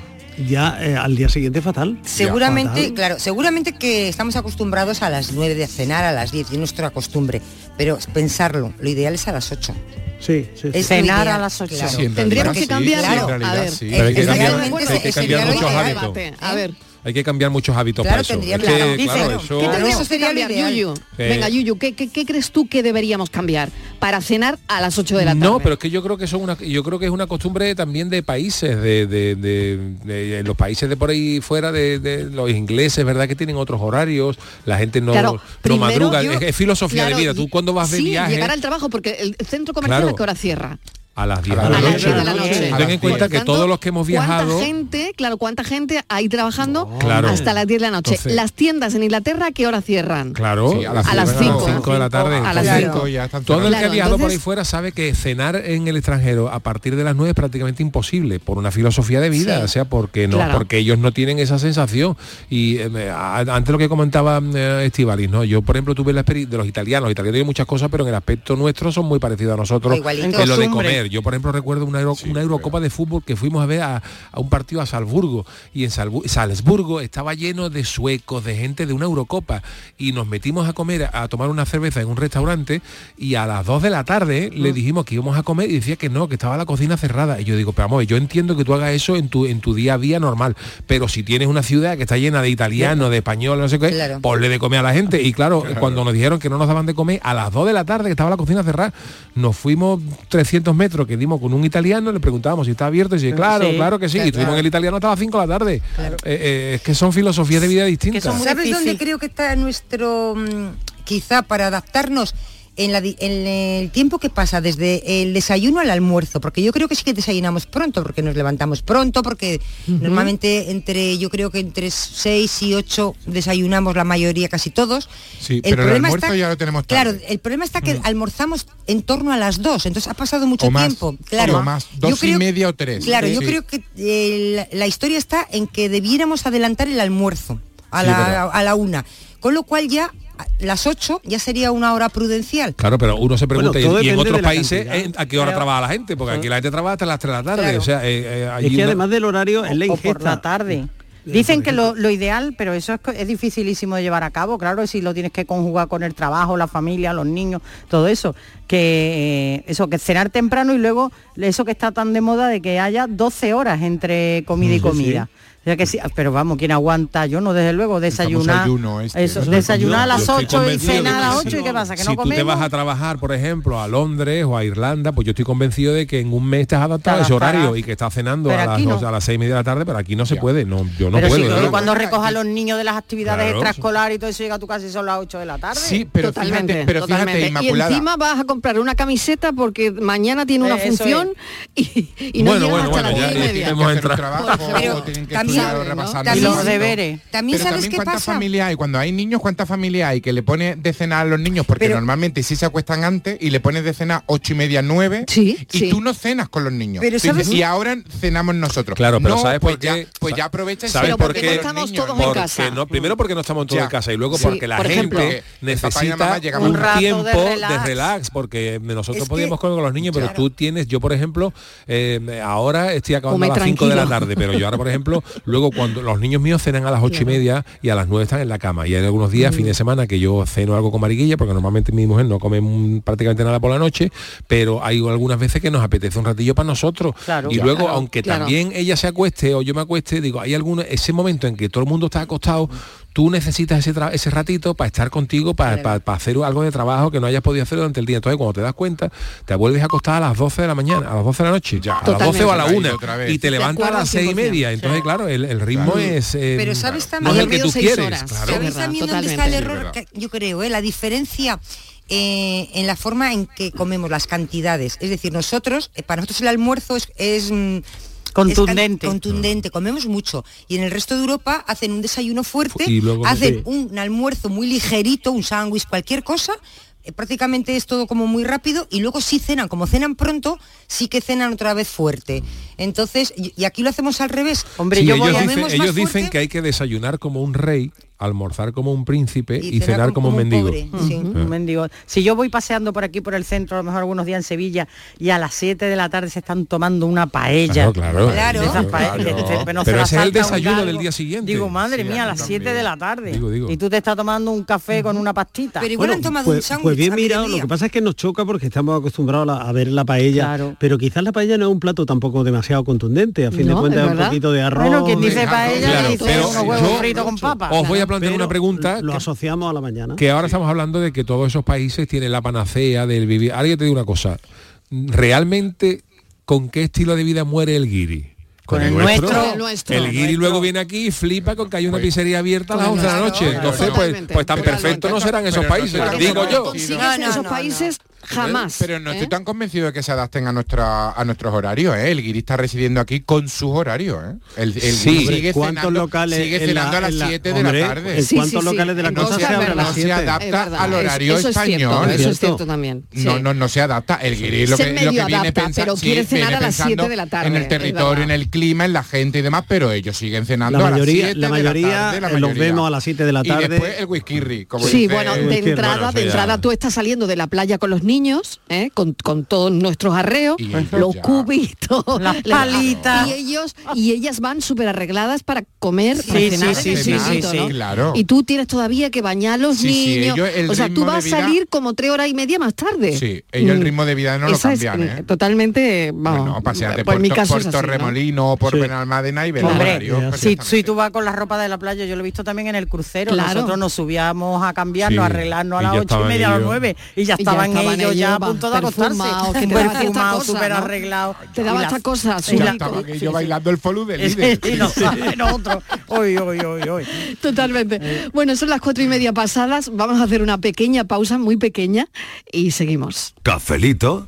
ya eh, al día siguiente fatal. Seguramente, Fatal. claro, seguramente que estamos acostumbrados a las 9 de cenar, a las 10, es nuestra costumbre. Pero pensarlo, lo ideal es a las 8. Sí, sí, sí. Es Cenar ideal, a las ocho. claro. Sí, en Tendríamos que sí, cambiarlo. realidad A ver, sí. eh, Pero hay que cambiar, hay que cambiar muchos hábitos. debate. A ver, Hay que cambiar muchos hábitos Claro, para eso. tendría- Es que, claro. claro, Dice, eso- ¿Qué Claro. Eso sería lo cambiar. Yuyu? Eh. Venga, Yuyu, ¿qué, qué, qué crees tú que deberíamos cambiar para cenar a las 8 de la tarde? No, pero es que yo creo que son una, yo creo que es una costumbre también de países, de, de- de- de los países de por ahí fuera, de, los ingleses, verdad que tienen otros horarios, la gente no, Claro, no madruga, yo- es, es filosofía claro, de vida. Tú cuando vas de sí, viaje llegar al trabajo, porque el centro comercial Claro. a qué hora cierra. A las 10 A de la noche. 10 de la noche. Ten en cuenta que tanto, todos los que hemos viajado ¿Cuánta gente, claro, cuánta gente hay trabajando Claro. hasta las 10 de la noche? Entonces- las tiendas en Inglaterra, ¿a qué hora cierran? Claro, Sí, a las A las cinco, cinco. cinco de la tarde. A las Entonces, cinco. ya están Todo el que ha viajado por ahí entonces- fuera sabe que cenar en el extranjero a partir de las 9 es prácticamente imposible por una filosofía de vida, Sí. o sea, porque no, Claro. porque ellos no tienen esa sensación. Y eh, antes lo que comentaba eh, Estivalis, ¿no? Yo, por ejemplo, tuve la experiencia de los italianos. Los italianos tienen muchas cosas, pero en el aspecto nuestro son muy parecidos a nosotros Igualito. en lo de Costumbre. Yo, por ejemplo, recuerdo una, Euro- una Eurocopa de fútbol que fuimos a ver a, a un partido a Salzburgo y en Salbu- Salzburgo estaba lleno de suecos, de gente de una Eurocopa y nos metimos a comer, a tomar una cerveza en un restaurante y a las 2 de la tarde le dijimos que íbamos a comer y decía que no, que estaba la cocina cerrada. Y yo digo, pero vamos, yo entiendo que tú hagas eso en tu, en tu día a día normal, pero si tienes una ciudad que está llena de italianos, de españoles, no sé qué, Claro. ponle de comer a la gente. Y claro, cuando nos dijeron que no nos daban de comer, a las 2 de la tarde que estaba la cocina cerrada, nos fuimos 300 metros que dimos con un italiano, le preguntábamos si está abierto y dice, claro, Sí, claro que sí. Y estuvimos en el italiano hasta las 5 de la tarde. Eh, eh, es que son filosofías de vida distintas. ¿Sabes difícil. dónde creo que está nuestro, mm, quizá para adaptarnos, en, la en el tiempo que pasa desde el desayuno al almuerzo, porque yo creo que sí que desayunamos pronto, porque nos levantamos pronto, porque normalmente entre, yo creo que entre 6 y 8 desayunamos la mayoría, casi todos. Sí, pero el problema almuerzo ya lo tenemos tarde. Claro, el problema está que almorzamos en torno a las 2, entonces ha pasado mucho O más, tiempo. Claro, o más, Yo dos y creo- media o tres. Claro, Sí. yo Sí. creo que eh, la, la historia está en que debiéramos adelantar el almuerzo a, Sí, la, a la una, con lo cual ya las 8 ya sería una hora prudencial. Claro, pero uno se pregunta, Bueno, ¿y en otros países cantidad. eh, a qué hora trabaja la gente? Porque aquí la gente trabaja hasta las 3 de la tarde. Claro. O sea, eh, eh, Es que no- además del horario es la o por ingesta. la tarde. Dicen que lo, lo ideal, pero eso es, es dificilísimo de llevar a cabo, claro, si lo tienes que conjugar con el trabajo, la familia, los niños, todo eso. Que eso, que cenar temprano y luego eso que está tan de moda de que haya 12 horas entre comida y Sí, sí. Sea que sí, pero vamos, ¿quién aguanta? Yo no, desde luego, desayunar. ayuno este, desayunar a las estoy 8 y cenar a las si 8 y qué pasa, que si no tú te comemos. vas a trabajar, por ejemplo, a Londres o a Irlanda, pues yo estoy convencido de que en un mes has adaptado a ese horario y que estás cenando a las, no. a las seis y media de la tarde, pero aquí no se puede, no, yo no pero puedo. sí, ¿no? pero cuando recoja a los niños de las actividades Claro. extraescolares y todo eso llega a tu casa y son las 8 de la tarde. Sí, pero totalmente, fíjate, pero totalmente. fíjate, y Inmaculada. encima vas a comprar una camiseta porque mañana tiene una Eh, función y, y no Bueno, llegas bueno, hasta bueno, las ya- y media. hemos entrado. Trabajo, Pero o tienen que también- ¿no? Y los deberes. También Pero sabes también qué cuántas pasa. familias hay, cuando hay niños, cuántas familias hay que le pone de cenar a los niños, porque Pero- normalmente sí se acuestan antes y le pones de cenar ocho y media, nueve, Sí, y sí. tú no cenas con los niños. Pero ¿sabes? Y ahora cenamos nosotros. Claro, pero No, ¿sabes pues por ya- qué? pues ya aprovecha y ¿Sabes cena por qué? los estamos niños. todos en Porque casa. no, primero porque no estamos todos Ya. en casa y luego Sí, porque la por gente ejemplo. Mamá necesita un un rato de tiempo de relax. relax. porque nosotros Es que- podíamos comer con los niños, pero claro. tú tienes, yo por ejemplo, eh, ahora estoy acabando Come a las 5 de la tarde, pero yo ahora por ejemplo, luego cuando los niños míos cenan a las ocho y media y a las 9 están en la cama. Y hay algunos días, fin de semana, que yo ceno algo con mariquilla, porque normalmente mi mujer no come mm, prácticamente nada por la noche, pero hay algunas veces que nos apetece un ratillo para nosotros. Claro. y luego, claro, aunque claro. también ella se acueste o yo me acueste, digo, hay algunos, ese momento en que todo el mundo está acostado, tú necesitas ese, ese ratito para estar contigo, para, para- para hacer algo de trabajo que no hayas podido hacer durante el día. Entonces, cuando te das cuenta, te vuelves a acostar a las 12 de la mañana, a las 12 de la noche, ya, a las 12 o a la Totalmente. 1 Otra vez. y te levantas a las 6 y 100%. media. Entonces, claro, el, el ritmo Claro. es... eh, Pero ¿sabes no también? es el que tú quieres. horas. claro. ¿Sabéis verdad, también dónde está el error? Que yo creo, ¿eh? la diferencia eh, en la forma en que comemos las cantidades. Es decir, nosotros, eh, para nosotros el almuerzo es... es, mm, Contundente. contundente, comemos mucho. Y en el resto de Europa hacen un desayuno fuerte, Y luego- hacen un almuerzo muy ligerito, un sándwich, cualquier cosa. eh, prácticamente es todo como muy rápido y luego sí cenan, como cenan pronto, sí que cenan otra vez fuerte. Entonces, y, aquí lo hacemos al revés. Hombre, Sí, yo ellos voy a... dicen, más ellos dicen que hay que desayunar como un rey, almorzar como un príncipe y, Y cenar, cenar como, como un un mendigo. pobre. Sí. Ujú, un mendigo. Si yo voy paseando por aquí por el centro, a lo mejor algunos días en Sevilla, y a las 7 de la tarde se están tomando una paella. Claro, claro. Claro. Claro. no Pero ese es el un desayuno del día siguiente. Digo, madre Sí, mía, a las 7 también. de la tarde. Digo, digo. Y tú te estás tomando un café con una pastita. Pero igual han tomado un pues, sándwich. pues bien mirado, lo que pasa es que nos choca porque estamos acostumbrados a, ver la paella, pero quizás la paella no es un plato tampoco demasiado contundente, a fin No, de cuentas un poquito de arroz. Bueno, quien dice paella Claro, dice pero unos huevos yo- fritos con papa. Os voy a plantear pero una pregunta Lo que- asociamos a la mañana. que ahora estamos hablando de que todos esos países tienen la panacea del vivir. Alguien te digo una cosa, ¿realmente con qué estilo de vida muere el guiri? Con el nuestro. El nuestro. El El guiri nuestro. luego viene aquí y flipa con que hay una pizzería abierta a las Con 11 de la noche. Entonces, pues, pues tan perfectos no serán esos países, digo yo. No, no, esos países jamás. Pero no estoy ¿eh? tan convencido de que se adapten a nuestra a nuestros horarios, ¿eh? El guiri está residiendo aquí con sus horarios, ¿eh? El, el Sí. sigue ¿cuántos cenando, locales sigue la- a las en la- 7 de hombre, la tarde. ¿en Sí, cuántos sí, sí. locales de la se abren a no se 7? adapta Es al horario eso es español. cierto, eso es ¿cierto? también. No, sí. no, no se adapta. El guiri lo Se que, lo medio que viene adapta, pensa- pero quiere cenar a las pensando 7 de la tarde, En el territorio, en el clima, en la gente y demás, pero ellos siguen cenando La a las mayoría, 7 la de mayoría, tarde, la eh, los mayoría. vemos a las 7 de la Y tarde. después el whisky, como Sí, bueno, de entrada, de entrada tú estás saliendo de la playa con los niños, ¿eh? con, con todos nuestros arreos, los ya- cubitos, Las palitas. y ellos y ellas van súper arregladas para comer, para Sí, cenar sí, sí, ¿no? claro. Y tú tienes todavía que bañar a los Sí, sí, niños. ellos o sea, tú vas a salir como tres horas y media más tarde. Sí, ellos el Mm. ritmo de vida no lo es, cambian, ¿eh? Totalmente, vamos. Bueno, paseate pues por, mi caso por así, ¿no? Torremolino o por Sí. Benalmádena y Hombre, Si, si tú vas con la ropa de la playa, yo lo he visto también en el crucero. Claro. Nosotros nos subíamos a cambiarnos, Sí, a arreglarnos a las ocho y media, a las nueve, y ya estaban ellos, aquello ya a punto de acostarse. perfumado, súper ¿no? arreglado. Te daba esta cosa, Ya la- estaba sí. bailando el folú del líder. no. Hoy, hoy, hoy, hoy. Totalmente. Bueno, son las cuatro y media pasadas. Vamos a hacer una pequeña pausa, muy pequeña, y seguimos. Cafelito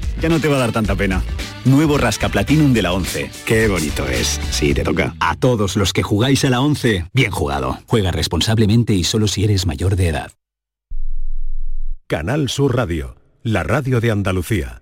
ya no te va a dar tanta pena. Nuevo Rasca Platinum de la 11. Qué bonito es. Sí, te toca. A todos los que jugáis a la 11, bien jugado. Juega responsablemente y solo si eres mayor de edad. Canal Sur Radio, la radio de Andalucía.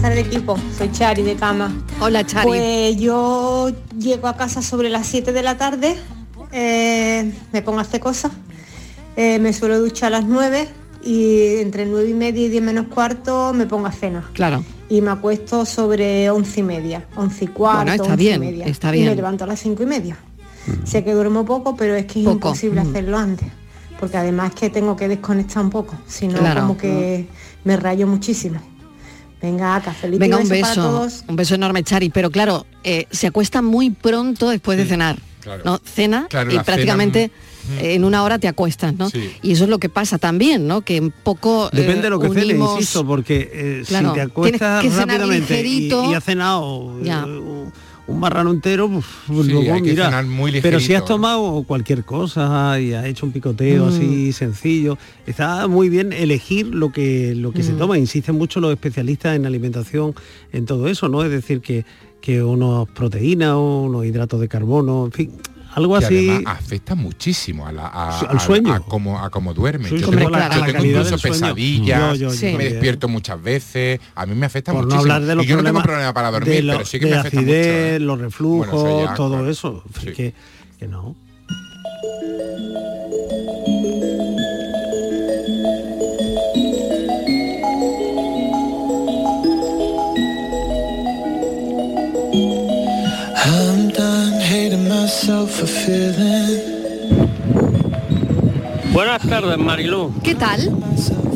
Buenas tardes equipo, soy Chari de cama. Hola Chari. Pues yo llego a casa sobre las 7 de la tarde, eh, me pongo a hacer cosas, eh, me suelo duchar a las 9 y entre 9 y media y 10 menos cuarto me pongo a cenar. Claro. Y me acuesto sobre 11 y media, 11 y cuarto, Bueno, está 11 bien, y media. está Y bien. me levanto a las 5 y media. Sé que duermo poco, pero es que es Poco. imposible Mm. hacerlo antes. Porque además que tengo que desconectar un poco, si no Claro. como que me rayo muchísimo. Venga, cafelito y Venga, un beso para todos. un beso enorme, Chari. Pero claro, eh, se acuesta muy pronto después de cenar. claro. ¿no? Cena Claro, y prácticamente cena, eh, en una hora te acuestas, ¿no? Sí. Y eso es lo que pasa también, ¿no? Que un poco eh, Depende de lo que cene, unimos- insisto, porque eh, Claro, si te acuestas que cenar rápidamente y, ligerito. y has cenado Ya. Un, marrano entero, pues Sí, luego hay que mira. cenar muy pero si has tomado cualquier cosa y has hecho un picoteo Mm. así sencillo, está muy bien elegir lo que lo que se Mm. toma. Insisten mucho los especialistas en alimentación en todo eso, ¿no? Es decir que que unos proteínas, unos hidratos de carbono, en fin, algo que así. además afecta muchísimo a la, a, al a- sueño. a cómo a cómo duerme. Sí, yo tengo, claro, yo la tengo incluso pesadillas, Yo, me despierto muchas veces, a mí me afecta por no muchísimo. hablar de los y yo no tengo problema para dormir, de, lo- pero sí que de me afecta acidez, mucho. ¿eh? los reflujos, Bueno, eso ya, todo claro. eso, Sí. que, que no. Buenas tardes, Marilú. ¿Qué tal?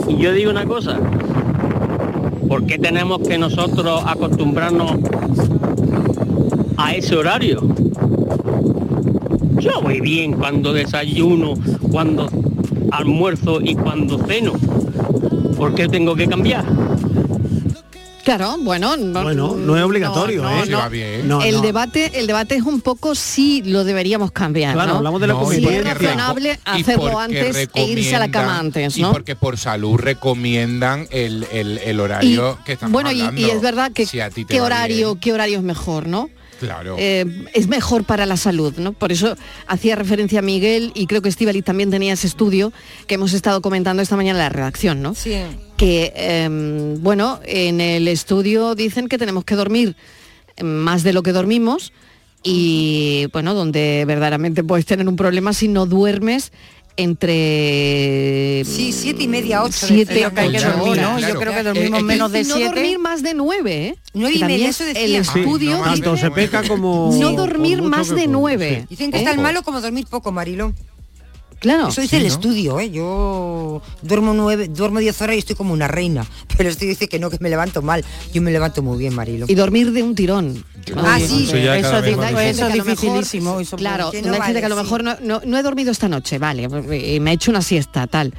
Y yo digo una cosa. ¿Por qué tenemos que nosotros acostumbrarnos a ese horario? Yo voy bien cuando desayuno, cuando almuerzo y cuando ceno. ¿Por qué tengo que cambiar? Claro, bueno, no, Bueno, no es obligatorio, no, ¿eh? no. Sí, va bien. No, el no. debate, el debate es un poco si lo deberíamos cambiar. Claro, ¿no? hablamos de la No, y Si es razonable y hacerlo antes e irse a la cama antes, Y ¿no? porque por salud recomiendan el, el- el horario que estamos bueno, y, hablando. y es verdad que Si a ti te qué horario, bien, qué horario es mejor, ¿no? Claro. Eh, es mejor para la salud, ¿no? Por eso hacía referencia a Miguel y creo que Estivali también tenía ese estudio que hemos estado comentando esta mañana en la redacción, ¿no? Sí. Que, em, bueno, en el estudio dicen que tenemos que dormir más de lo que dormimos y, bueno, donde verdaderamente puedes tener un problema si no duermes entre Sí, siete y media, ocho. siete decía. que hay que Ocho dormir. ¿no? Yo creo que dormimos Eh, menos de no siete. dormir dormir más de nueve, ¿eh? Nueve y media, es eso el decía. estudio Tanto dice se peca como... no dormir más de nueve. sí. Dicen que es tan malo como dormir poco, Marilo. Claro. Eso dice Sí, el ¿no? estudio, ¿eh? Yo duermo nueve, duermo diez horas y estoy como una reina. Pero el estudio dice que no, que me levanto mal. Yo me levanto muy bien, Marilo. Y dormir de un tirón. Ah, sí. Eso Eso es dificilísimo, eso claro, no gente que a lo sí. mejor no, no- no he dormido esta noche, vale, eh, me he hecho una siesta, tal.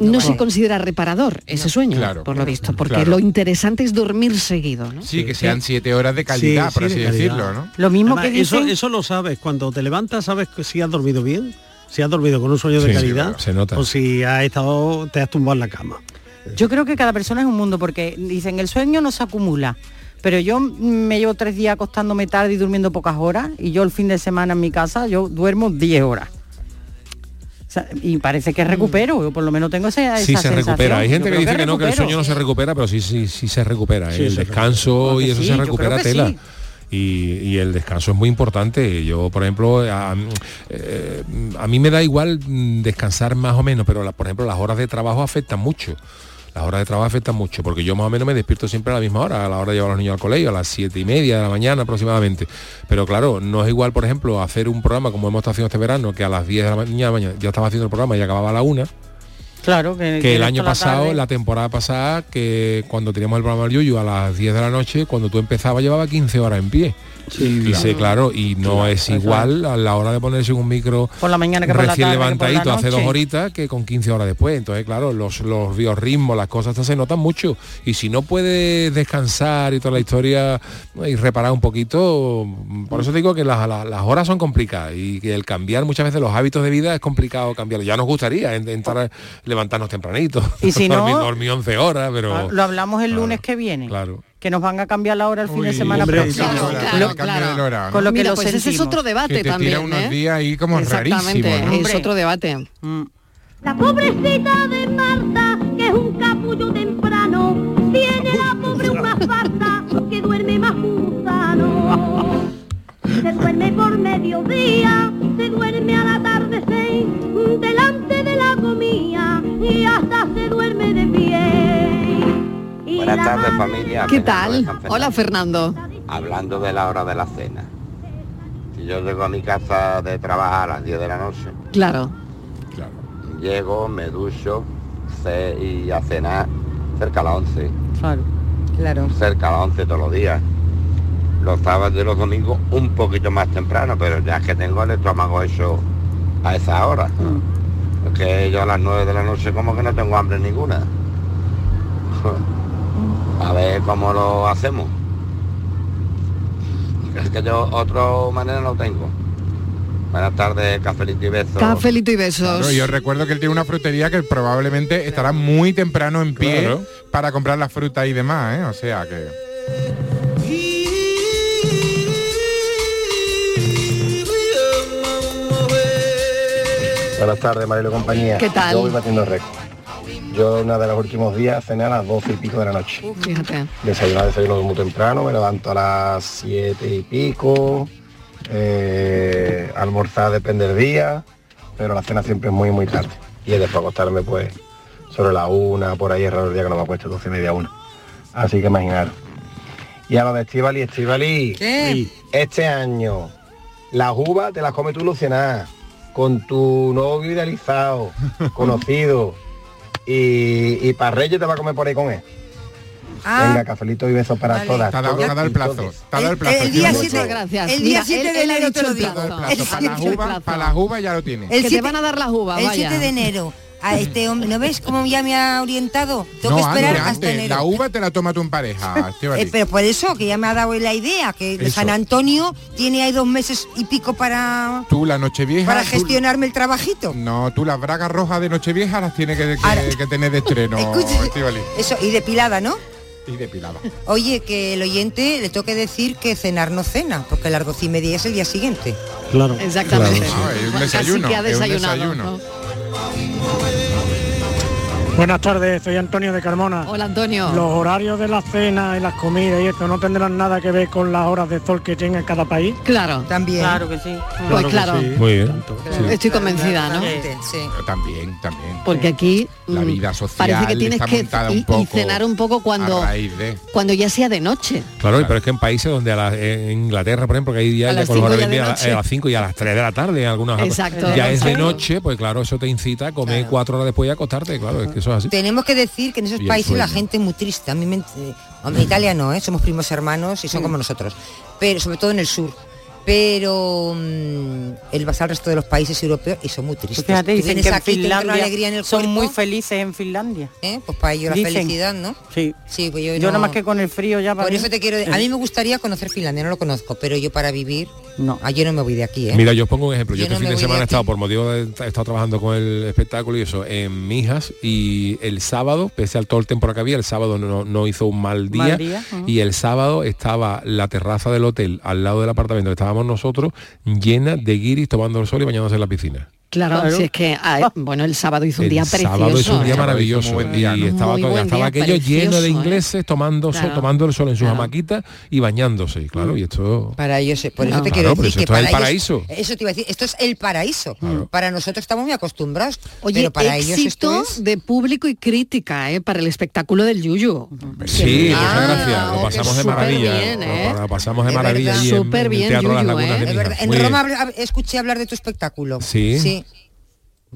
No, se vale. considera reparador ese sueño, Claro. por lo visto, porque Claro. lo interesante es dormir seguido, ¿no? Sí, que sean siete horas de calidad, Sí, por sí, así de calidad. decirlo, ¿no? Lo mismo Además, que eso, dicen- eso lo sabes, cuando te levantas sabes que si has dormido bien, si has dormido con un sueño de Sí, calidad, se nota. o si has estado, te has tumbado en la cama. Yo creo que cada persona es un mundo porque dicen el sueño no se acumula. Pero yo mm, me llevo tres días acostándome tarde y durmiendo pocas horas y yo el fin de semana en mi casa yo duermo 10 horas. O sea, y parece que recupero, yo por lo menos tengo esa, Sí esa se recupera. Hay gente Yo que dice que, no, que el sueño no se recupera, pero sí, sí, sí se recupera. ¿eh? Sí, el se descanso recupera. y eso Sí, se recupera tela. sí. Y, el descanso es muy importante. Yo, por ejemplo, a, eh, mí me da igual mm, descansar más o menos, pero la- por ejemplo las horas de trabajo afectan mucho. Las horas de trabajo afectan mucho, porque yo más o menos me despierto siempre a la misma hora, a la hora de llevar a los niños al colegio, a las siete y media de la mañana aproximadamente. Pero claro, no es igual, por ejemplo, hacer un programa como hemos estado haciendo este verano, que a las 10 de la mañana, mañana ya estaba haciendo el programa y acababa a la una, Claro, que, que el año la pasado, tarde- la temporada pasada, que cuando teníamos el programa del Yuyu a las 10 de la noche, cuando tú empezabas llevaba 15 horas en pie. Y dice, claro, y no es igual a la hora de ponerse un micro por la mañana que por la recién que por la levantadito hace dos horitas que con 15 horas después. Entonces, claro, los, los biorritmos, las cosas estas se notan mucho. Y si no puedes descansar y toda la historia y reparar un poquito, por eso digo que las, las- las horas son complicadas y que el cambiar muchas veces los hábitos de vida es complicado cambiarlo. Ya nos gustaría en- entrar, levantarnos tempranito. Y si no- dormir, dormir 11 horas, pero... Lo hablamos el lunes que viene. Claro. Que nos van a cambiar la hora el fin de Uy, semana hombre, próximo. claro, claro, lo- ¿no? Con lo que Mira, lo pues ese es otro debate Que te también, tira unos ¿eh? días ahí como Exactamente, rarísimo, ¿no? es otro debate. La pobrecita de Marta, que es un capullo temprano, tiene la pobre una farsa que duerme más gusano. Se duerme por mediodía, Buenas tardes familia. ¿Qué Fernando tal? Hola Fernando. Hablando de la hora de la cena. Si yo llego a mi casa de trabajar a las 10 de la noche, Claro. llego, me ducho ce- y a cenar cerca a las 11. Claro. Claro. Cerca a las 11 todos los días. Los sábados y los domingos un poquito más temprano, pero ya es que tengo el estómago hecho a esa hora. Es que yo a las 9 de la noche como que no tengo hambre ninguna. A ver cómo lo hacemos. Es que yo otra manera no tengo. Buenas tardes, cafelito y besos. Cafelito y besos. Claro, yo recuerdo que él tiene una frutería que probablemente estará muy temprano en pie Claro. para comprar la fruta y demás, ¿eh? O sea que... Buenas tardes, Marilo y compañía. ¿Qué tal? Yo voy batiendo récord. Yo uno de los últimos días cené a las 12 y pico de la noche. Fíjate. Desayunar, desayuno muy temprano, me levanto a las 7 y pico. Eh, almorzar depende del día, pero la cena siempre es muy, muy tarde. Y después acostarme pues sobre la una, por ahí es raro el día que no me acuesto, 12 y media, una. Así que imaginar. Y a lo de Estivali, Estivali, este año las uvas te las comes tú, Luciana, con tu novio idealizado, conocido, y, y para Reyes te va a comer por ahí con él. Ah. Venga, cafelito y besos para Vale. todas. Te ha dado- te dado el plazo. Te ha dado el plazo. el día tío. siete- gracias. El día Mira, 7 él- de enero te lo el digo. El. El Para las uvas, ya lo tienes. Que te siete- van a dar las uvas, El vaya. 7 de enero. A este hombre, ¿no ves cómo ya me ha orientado? Tengo No, que esperar antes, hasta enero. La uva te la toma tú en pareja. Eh, pero por eso, que ya me ha dado la idea, que Eso. San Antonio tiene ahí dos meses y pico para, Tú la Nochevieja... para tú- gestionarme el trabajito. No, tú las bragas rojas de Nochevieja las tienes que, que- Ahora- que tener de estreno, Escucha. Eso, y depilada, ¿no? Y depilada. Oye, que el oyente le toque decir que cenar no cena, porque las doce y media es el día siguiente. Claro. Exactamente. Claro, sí. es un Casi desayuno, que ha es un desayunado. desayuno. ¿no? Paulinho é Buenas tardes, soy Antonio de Carmona. Hola Antonio. Los horarios de la cena y las comidas y esto no tendrán nada que ver con las horas de sol que tenga cada país. Claro. También. Claro que sí. Pues claro. Muy bien. Estoy convencida, ¿no? Sí. También, también. Porque aquí La mm, vida social parece que tienes está que montada un y- cenar un poco cuando de... cuando ya sea de noche. Claro, pero es que en países donde a la- en Inglaterra, por ejemplo, que hay días con los horarios a, la- noche. a las 5 y a las 3 de la tarde en algunos Exacto. ya es de noche, pues claro, eso te incita a comer cuatro horas después y acostarte, claro, es que eso es así. Tenemos que decir que en esos Y países la gente es muy triste. A mí me, eh, hombre, Italia no, ¿eh? somos primos hermanos y son como nosotros. Pero sobre todo en el sur. Pero mm, el vas al resto de los países europeos y son muy tristes. Fíjate, Tú dicen que en aquí, Finlandia alegría en el son cuerpo, muy felices en Finlandia. ¿eh? Pues para ellos la felicidad, ¿no? Sí. Sí, pues yo, Yo no- nada más que con el frío ya para Por mí- eso te quiero... A mí me gustaría conocer Finlandia, no lo conozco, pero yo para vivir... No. Ah, yo no me voy de aquí, ¿eh? Mira, yo os pongo un ejemplo. Yo, Yo este no fin de voy de semana he estado por motivo de he estado trabajando con el espectáculo y eso en Mijas y el sábado, pese al todo el temporada que había, el sábado no, no hizo un mal día, Mal día, ujú. y el sábado estaba la terraza del hotel al lado del apartamento que estábamos nosotros llena de guiris tomando el sol y bañándose en la piscina. Claro, Claro. si es que ah, bueno, el sábado hizo un el día precioso. sábado es un día ¿eh? maravilloso buen día, y ¿no? estaba, todo- buen estaba día, aquello lleno de ¿eh? ingleses tomando sol, Claro. tomando el sol en sus Claro. hamaquitas y bañándose, claro, y esto Para ellos, por eso Claro, te claro, quiero pero decir eso que esto es para el ellos- paraíso. eso te iba a decir, esto es el paraíso. Para nosotros estamos muy acostumbrados, Oye, pero para ellos éxito esto es de público y crítica ¿eh? para el espectáculo del Yuyu. Sí, Ah, muchas gracias. Lo pasamos de maravilla. bien, ¿eh? Lo pasamos de maravilla allí en- Súper en, bien, el Teatro Las Yuyu, Lagunas ¿eh? de. En Roma escuché hablar de tu espectáculo. Sí.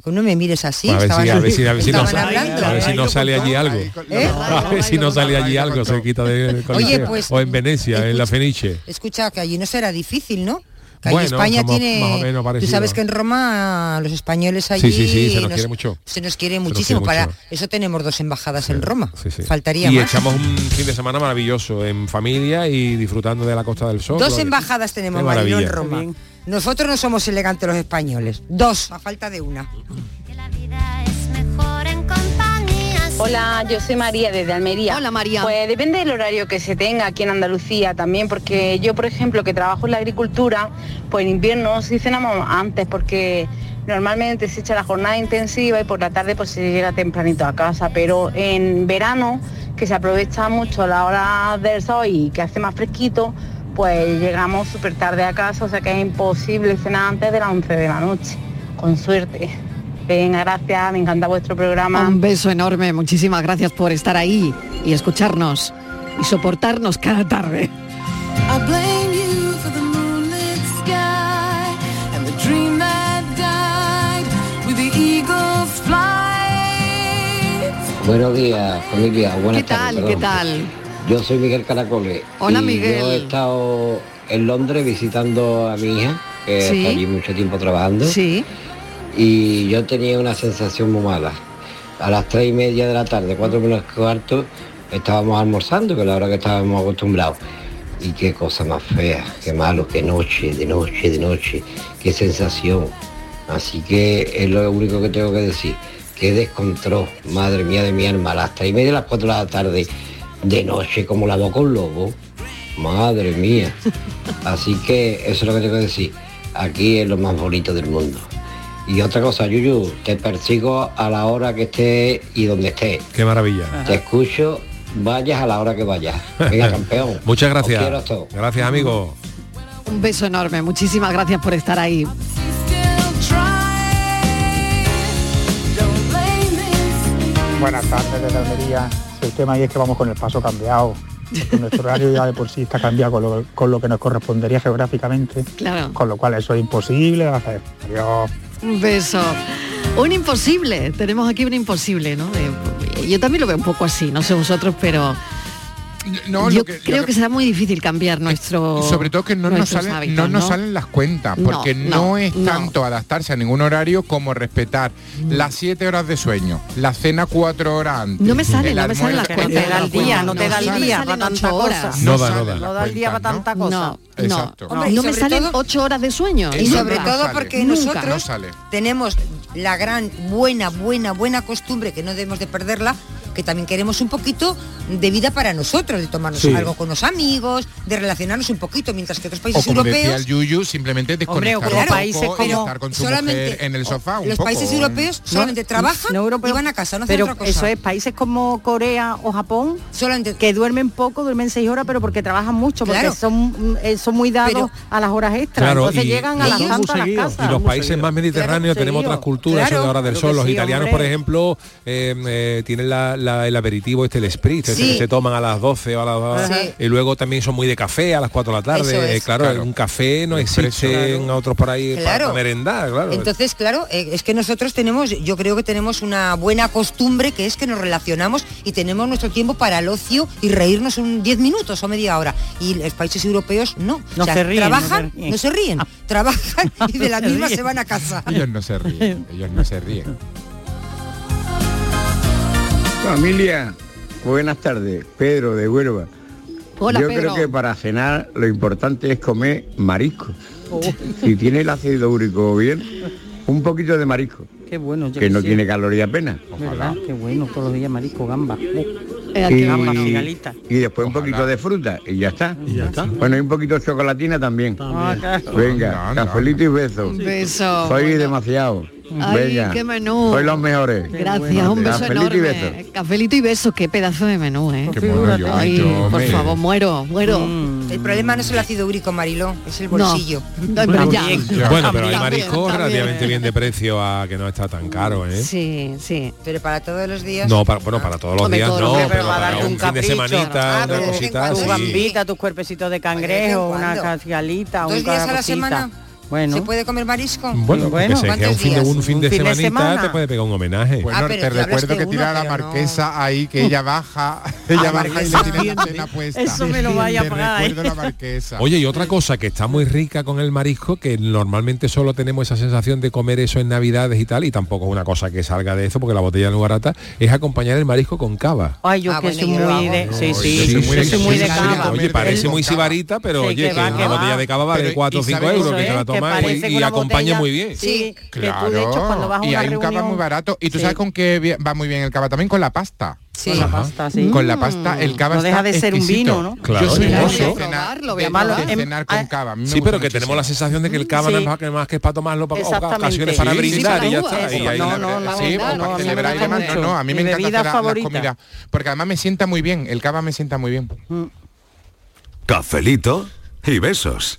Que No me mires así. Pues a ver si, a ver si, a ver si no, estaban hablando. a ver si no sale allí algo. ¿Eh? A ver si no sale allí algo, se quita de Coliseo. pues, o en Venecia, en la Fenice. Escucha, que allí no será difícil, ¿no? Que Bueno, España tiene... más o menos Tú sabes que en Roma los españoles allí... Sí, sí, sí, se nos quiere mucho. Se nos quiere nos muchísimo. quiere Para mucho. eso tenemos dos embajadas en Roma. Sí, sí. Faltaría y más. echamos un fin de semana maravilloso en familia y disfrutando de la Costa del Sol. Dos embajadas tenemos, Marino, en. Roma. Nosotros no somos elegantes los españoles. Dos, a falta de una. Hola, yo soy María desde Almería. Hola María. Pues depende del horario que se tenga aquí en Andalucía también, porque yo, por ejemplo, que trabajo en la agricultura, pues en invierno sí cenamos antes, porque normalmente se echa la jornada intensiva y por la tarde pues se llega tempranito a casa, pero en verano, que se aprovecha mucho la hora del sol y que hace más fresquito, pues llegamos súper tarde a casa, o sea que es imposible cenar antes de las 11 de la noche, con suerte. Venga, gracias, me encanta vuestro programa. Un beso enorme, muchísimas gracias por estar ahí y escucharnos y soportarnos cada tarde. I blame you for the moonlit sky and the dream that died with the eagle's flight. Buenos días, familia. Buenas ¿Qué tal? tardes, ¿Qué tal? Yo soy Miguel Caracole. Hola, y Miguel. Yo he estado en Londres visitando a mi hija, que Sí. está allí mucho tiempo trabajando. Sí. Y yo tenía una sensación muy mala. A las tres y media de la tarde, cuatro menos cuarto, estábamos almorzando, que es la hora que estábamos acostumbrados. Y qué cosa más fea, qué malo, qué noche, de noche, de noche, qué sensación. Así que es lo único que tengo que decir. Qué descontrol, madre mía de mi alma, a las tres y media, a las cuatro de la tarde, de noche, como la boca un lobo. Madre mía. Así que eso es lo que tengo que decir. Aquí es lo más bonito del mundo. Y otra cosa, Yuyu, te persigo a la hora que estés y donde estés. Qué maravilla. Te escucho, vayas a la hora que vayas. Venga, campeón. Muchas gracias. Gracias, amigo. Un beso enorme, muchísimas gracias por estar ahí. Buenas tardes desde Almería. El tema ahí es que vamos con el paso cambiado. Nuestro horario ya de por sí está cambiado con lo, con lo que nos correspondería geográficamente. Claro. Con lo cual eso es imposible hacer. Adiós. Un beso. Un imposible. Tenemos aquí un imposible, ¿no? Eh, yo también lo veo un poco así, no sé vosotros, pero No, Yo lo que- lo creo que, que- será muy difícil cambiar nuestro Sobre todo que no nos, salen, hábitos, no nos ¿no? salen las cuentas, porque no, no, es no. tanto adaptarse a ningún horario como respetar las siete horas de sueño, la cena cuatro horas antes. No me salen, el no me salen las cuentas. te da el día, no te da el me día para tanta horas. cosa. No da, no salen da. las No da el día para tanta cosa. No, Exacto. no. Hombre, no me salen todo- ocho horas de sueño. Y sobre no todo sale. porque Nunca. nosotros No sale. tenemos la gran, buena, buena, buena costumbre, que no debemos de perderla, que también queremos un poquito de vida para nosotros, de tomarnos Sí. algo con los amigos, de relacionarnos un poquito, mientras que otros O países como decía europeos... el Yuyu, simplemente Hombre, desconectar un países poco estar con su solamente- mujer en el sofá un los poco. países europeos solamente trabajan no europeos, y van a casa, no hacen pero otra cosa. eso es países como Corea o Japón solamente que duermen poco, duermen seis horas, pero porque trabajan mucho, porque Claro. son, eh, son muy dados Pero- a las horas extras. Claro, Entonces y- llegan a las tantas a las casas. Y los países seguido. más mediterráneos Claro, tenemos seguido. otras culturas, Claro, de hora del sol. Los sí, italianos, hombre. por ejemplo, eh, eh, tienen la- la- el aperitivo, este, el spritz, este que se toman a las 12 o a las Sí. Y luego también son muy de café a las 4 de la tarde. Eso es. Eh, claro, Claro. un café no existe en otros por ahí para- Claro. para merendar, claro. Entonces, claro, eh, es que nosotros tenemos, yo creo que tenemos una buena costumbre que es que nos relacionamos y tenemos nuestro tiempo para el ocio y reírnos un 10 minutos o media hora. Y los países europeos no. No O sea, se ríen, no trabajan, se ríen. no se ríen, trabajan y de la misma se van a casa. Ellos no se ríen, ellos no se ríen. Familia, buenas tardes. Pedro de Huelva. Hola, Yo Pedro. creo que para cenar lo importante es comer marisco. Oh, Si tiene el ácido úrico bien, un poquito de marisco, qué bueno. que no tiene caloría apenas. ¿Verdad? Qué bueno, todos los días marisco, gamba. Eh, Y, gamba, y después un poquito de fruta y ya está. Y ya está. Bueno, y un poquito de chocolatina también. Ah, claro. Venga, cafelito y besos. Un beso. Soy Bueno. demasiado. Ay, Venga, qué menú. soy los mejores. Gracias, un beso Cafelito y enorme. besos. Cafelito y beso, qué pedazo de menú, ¿eh? Qué yo, Ay, yo, por hombre. favor, muero, muero. Mm. El problema no es el ácido úrico, Mariló, es el No. bolsillo. No, pero ya. Bueno, pero hay También, marisco también. relativamente bien de precio a que no está tan caro, ¿eh? Sí, sí. Pero para todos los días. No, para, bueno, para todos los días no, pero pero para para un un fin de capricho. semanita, Ah, una cosita Tu gambita, tus cuerpecitos de Oye, ¿de vez en cangrejo, una cacialita, ¿Dos un días a la semana? Bueno, ¿Se puede comer marisco? Bueno, Bueno, que ¿cuántos un fin de, días? un fin Un de fin de semanita semana. te puede pegar un homenaje. Bueno, Ah, te recuerdo que uno, tira a la pero no. marquesa ahí, que ella baja, ella baja y le marquesa tiene la cena puesta. Eso me lo vaya a Te pagar, ¿eh? recuerdo la marquesa. Oye, y otra cosa que está muy rica con el marisco, que normalmente solo tenemos esa sensación de comer eso en Navidades y tal, y tampoco es una cosa que salga de eso, porque la botella no es barata, es acompañar el marisco con cava. Ay, yo Ah, que soy muy de... Sí, Oye, sí, soy muy de- cava. Oye, parece muy sibarita, pero oye, que una botella de cava vale Pero, 4 o ¿y 5 sabes euros, que Que y- que y, muy bien. Sí, que tú Claro. de hecho cuando vas a y una hay un cava reunión... muy barato. Y tú Sí. sabes con qué va muy bien el cava también con la pasta. Sí. Con la pasta, sí. Con la pasta, el cava No deja de ser un exquisito. vino, ¿no? Claro, Yo soy claro. mozo Lo voy a de cenar- probar, lo voy de- de cenar con ah, cava. Sí, pero que muchísimo. tenemos la sensación de que el cava Sí. no es más que, más que es para tomarlo para Exactamente. ocasiones para brindar sí, y ya está. eso, Y ahí no, no, no, celebrar y demás. No, no, a mí me encanta la- comidas. Porque además me sienta muy bien. El cava me sienta muy bien. Cafelito y besos.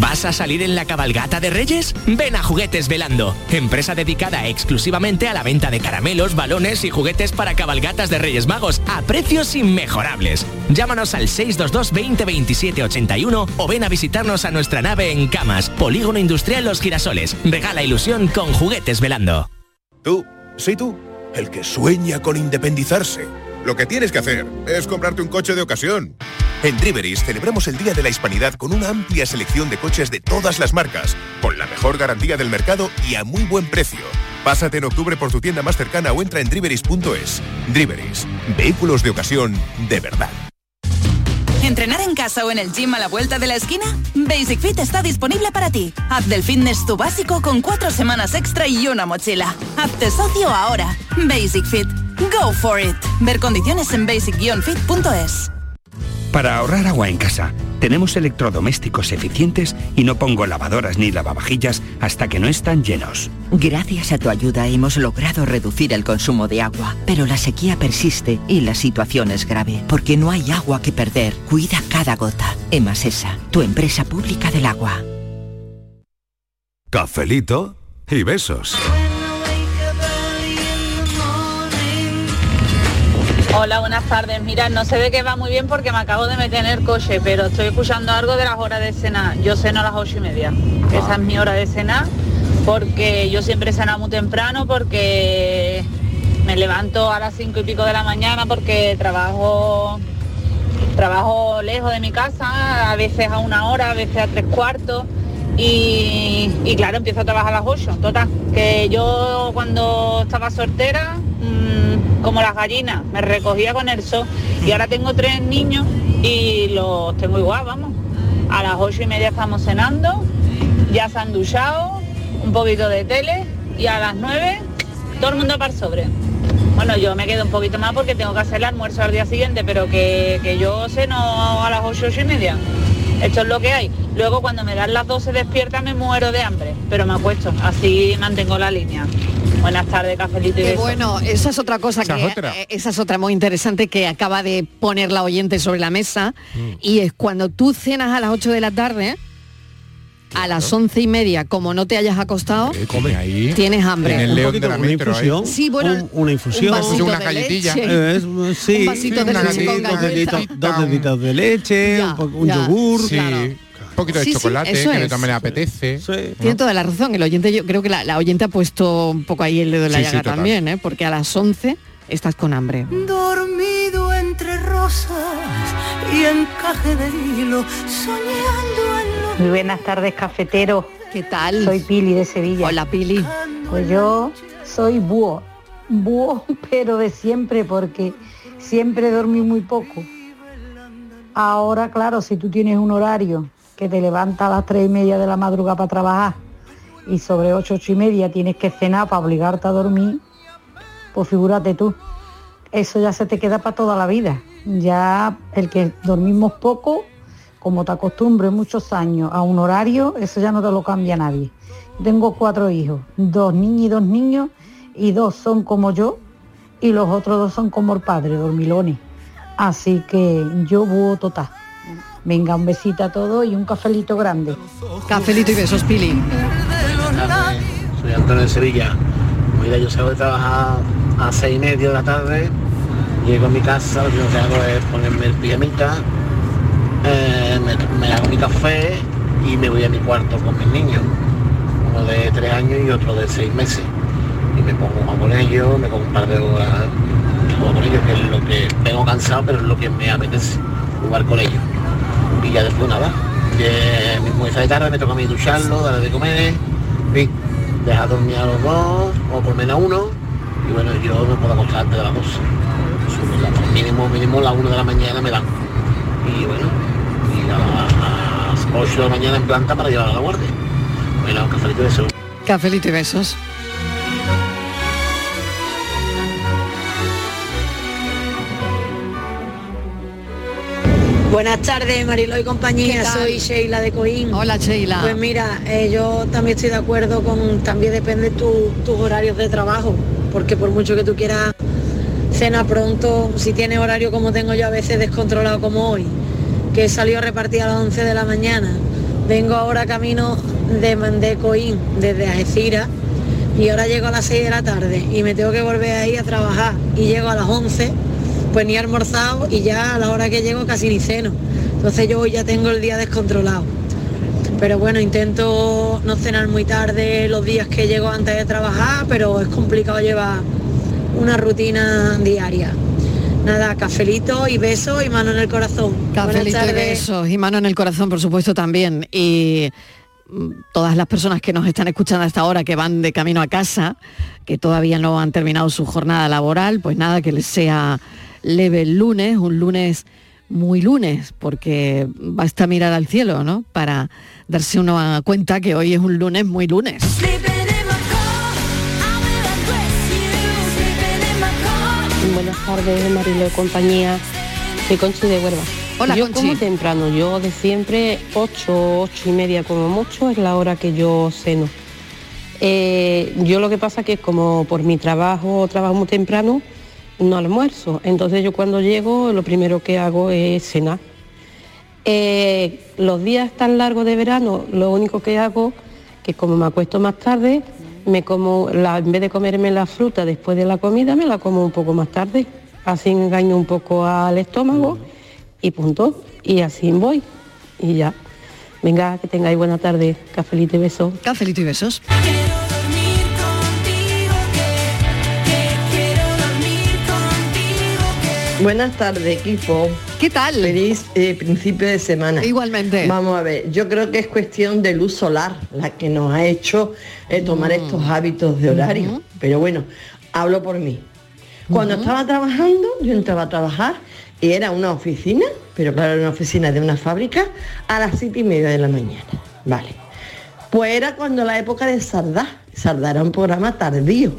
¿Vas a salir en la cabalgata de Reyes? Ven a Juguetes Velando, empresa dedicada exclusivamente a la venta de caramelos, balones y juguetes para cabalgatas de Reyes Magos a precios inmejorables. Llámanos al 622 20 27 81 o ven a visitarnos a nuestra nave en Camas, Polígono Industrial Los Girasoles. Regala ilusión con Juguetes Velando. Tú, sí tú, el que sueña con independizarse. Lo que tienes que hacer es comprarte un coche de ocasión. En Driveris celebramos el Día de la Hispanidad con una amplia selección de coches de todas las marcas, con la mejor garantía del mercado y a muy buen precio. Pásate en octubre por tu tienda más cercana o entra en driveris.es. Driveris, vehículos de ocasión de verdad. ¿Entrenar en casa o en el gym a la vuelta de la esquina? Basic Fit está disponible para ti. Haz del fitness tu básico con cuatro semanas extra y una mochila. Hazte socio ahora. Basic Fit. Go for it. Ver condiciones en basic-fit.es. Para ahorrar agua en casa, Tenemos electrodomésticos eficientes y no pongo lavadoras ni lavavajillas hasta que no están llenos. Gracias a tu ayuda hemos logrado reducir el consumo de agua, pero la sequía persiste y la situación es grave, porque no hay agua que perder. Cuida cada gota. Emasesa, tu empresa pública del agua. Cafelito y besos. Hola, buenas tardes. Mira, no sé de qué va muy bien porque me acabo de meter en el coche, pero estoy escuchando algo de las horas de cena. Yo ceno a las ocho y media. Esa es mi hora de cena porque yo siempre ceno muy temprano porque me levanto a las cinco y pico de la mañana porque trabajo trabajo lejos de mi casa, a veces a una hora, a veces a tres cuartos. Y, claro, empiezo a trabajar a las 8. Total, que yo cuando estaba soltera, mm, como las gallinas, me recogía con el sol. Y ahora tengo tres niños y los tengo igual, vamos. A las ocho y media estamos cenando, ya se han duchado, un poquito de tele y a las nueve todo el mundo para sobre. Bueno, yo me quedo un poquito más porque tengo que hacer el almuerzo al día siguiente, pero que, que yo ceno a las ocho, ocho y media. Esto es lo que hay. Luego cuando me dan las 12 despierta me muero de hambre, pero me acuesto, así mantengo la línea. Buenas tardes, cafelito y besos. bueno, esa es otra cosa Esa que es otra. eh, esa es otra muy interesante que acaba de poner la oyente sobre la mesa y es cuando tú cenas a las 8 de la tarde a las once y media, como no te hayas acostado, come ahí. tienes hambre. En el Un león poquito de la una metro, infusión. Sí, bueno, Un- una infusión, un vasito una de galletilla. leche. Eh, es- sí, un vasito de una leche con galleta. deditos, dos deditos de leche, un, po- un ya, yogur. Sí, un poquito de Sí, sí, chocolate eso que es. le tome le apetece. Tiene toda la razón. El oyente, yo creo que la, la oyente ha puesto un poco ahí el dedo en la Sí, sí, llaga también, ¿eh? porque a las 11 estás con hambre. Dormido entre rosas y encaje de hilo, soñando Muy buenas tardes, cafetero. ¿Qué tal? Soy Pili de Sevilla. Hola, Pili. Pues yo soy búho. Búho, pero de siempre, porque siempre dormí muy poco. Ahora, claro, si tú tienes un horario que te levanta a las tres y media de la madrugada para trabajar y sobre ocho, ocho y media tienes que cenar para obligarte a dormir, pues figúrate tú. Eso ya se te queda para toda la vida. Ya el que dormimos poco, como te acostumbres muchos años a un horario, eso ya no te lo cambia nadie. Tengo cuatro hijos, dos niñas y dos niños, y dos son como yo, y los otros dos son como el padre, dormilones. Así que yo búho total. Venga, un besito a todos y un cafelito grande. Cafelito y besos, Pili. Soy Antonio de Sevilla. Mira, yo salgo de trabajar a seis y media de la tarde, llego a mi casa, lo que hago es ponerme el pijamita, eh, me, hago mi café y me voy a mi cuarto con mis niños, uno de tres años y otro de seis meses. Y me pongo a con ellos, me pongo un par de horas con ellos, que es lo que vengo cansado, pero es lo que me apetece, jugar con ellos. Y ya después nada, de tarde me toca a mí ducharlo, darle de comer, fin, dejar dormir a los dos, o por menos a uno, y bueno, yo me puedo acostar antes de las 12. Sobre la- mínimo, mínimo las 1 de la mañana me dan. Y bueno, a las 8 de la mañana en planta para llevar a la guardia. Bueno, cafelito de eso. Cafelito y besos. Buenas tardes, Marilo y compañía. Soy Sheila de Coín. Hola, Sheila. Pues mira, eh, yo también estoy de acuerdo con, también depende tu- tus horarios de trabajo, porque por mucho que tú quieras cenar pronto, si tienes horario como tengo yo a veces descontrolado como hoy, que he salido a repartir a las 11 de la mañana, vengo ahora camino de, de Coín, desde Algeciras, y ahora llego a las 6 de la tarde y me tengo que volver ahí a trabajar y llego a las 11 pues ni almorzado y ya a la hora que llego casi ni ceno. Entonces yo hoy ya tengo el día descontrolado. Pero bueno, intento no cenar muy tarde los días que llego antes de trabajar, pero es complicado llevar una rutina diaria. Nada, cafelito y besos y mano en el corazón. Cafelito y besos y mano en el corazón, por supuesto, también. Y mm, todas las personas que nos están escuchando hasta ahora, que van de camino a casa, que todavía no han terminado su jornada laboral, pues nada, que les sea leve el lunes, un lunes muy lunes, porque basta mirar al cielo, ¿no? Para darse una cuenta que hoy es un lunes muy lunes. Tardes, Marilo y compañía. Soy Conchi de Huelva. Hola, yo Conchi. como temprano, yo de siempre 8, 8 y media como mucho es la hora que yo ceno. Eh, yo lo que pasa que como por mi trabajo trabajo muy temprano, no almuerzo. Entonces yo cuando llego lo primero que hago es cenar. Eh, los días tan largos de verano, lo único que hago, que como me acuesto más tarde, me como, la, en vez de comerme la fruta después de la comida, me la como un poco más tarde. Así engaño un poco al estómago y punto. Y así voy. Y ya. Venga, que tengáis buena tarde. Cafelito y besos. Cafelito y besos. Buenas tardes, equipo. ¿Qué tal? Feliz eh, principio de semana. Igualmente. Vamos a ver, yo creo que es cuestión de luz solar la que nos ha hecho eh, tomar Mm. estos hábitos de horario. Pero bueno, hablo por mí. Cuando estaba trabajando, yo entraba a trabajar y era una oficina, pero claro, era una oficina de una fábrica, a las siete y media de la mañana. Vale. Pues era cuando la época de Sardá. Sardá era un programa tardío.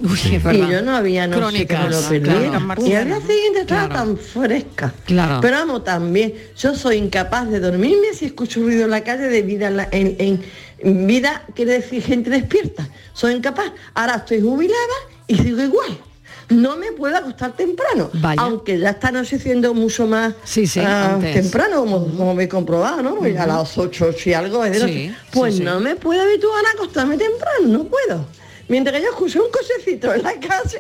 y yo no había no sé que me lo claro. Y al día siguiente estaba tan fresca. Claro. Pero vamos, también, yo soy incapaz de dormirme si escucho ruido en la calle de vida en, la- en- en vida, quiere decir gente despierta. Soy incapaz. Ahora estoy jubilada y sigo igual. No me puedo acostar temprano, aunque ya está anocheciendo mucho más sí, ah, temprano, como, como me he comprobado, ¿no? Porque A las 8, 8 y algo es de noche. sí, Pues no me puedo habituar a acostarme temprano, no puedo. Mientras que yo escucho un cochecito en la calle,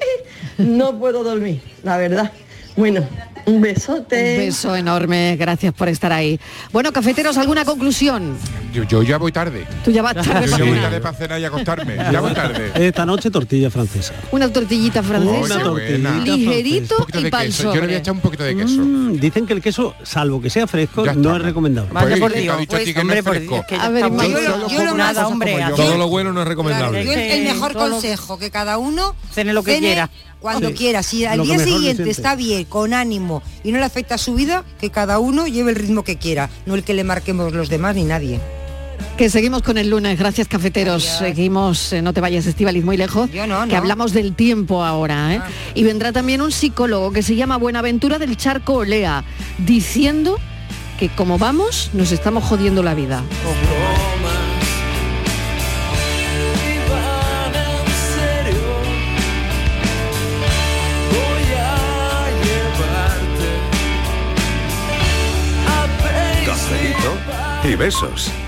no puedo dormir, la verdad. Bueno, un besote. Un beso enorme, gracias por estar ahí. Bueno, cafeteros, ¿alguna conclusión? Yo, yo ya voy tarde. Tú ya vas tarde Yo ya voy tarde para cenar y acostarme. Ya voy tarde. Esta noche tortilla francesa. Una tortilla francesa, Una tortilla ligerito francesa. y pal sobre. un poquito de queso. Mm, dicen que el queso, salvo que sea fresco, Ya no está. es recomendable. Vaya por Pues, Dios, ha dicho a ti que no es fresco. A ver, Yo, lo- yo lo más, Todo lo bueno no es recomendable. yo el, mejor consejo que cada uno Cene lo que quiera. Cuando Sí. quiera. Si al Lo día siguiente está bien, con ánimo y no le afecta a su vida, que cada uno lleve el ritmo que quiera, no el que le marquemos los demás ni nadie. Que seguimos con el lunes, gracias cafeteros. Seguimos, eh, no te vayas Estivaliz muy lejos, Yo no, que hablamos del tiempo ahora. ¿eh? Y vendrá también un psicólogo que se llama Buenaventura del Charco Olea, diciendo que como vamos, nos estamos jodiendo la vida. Y besos.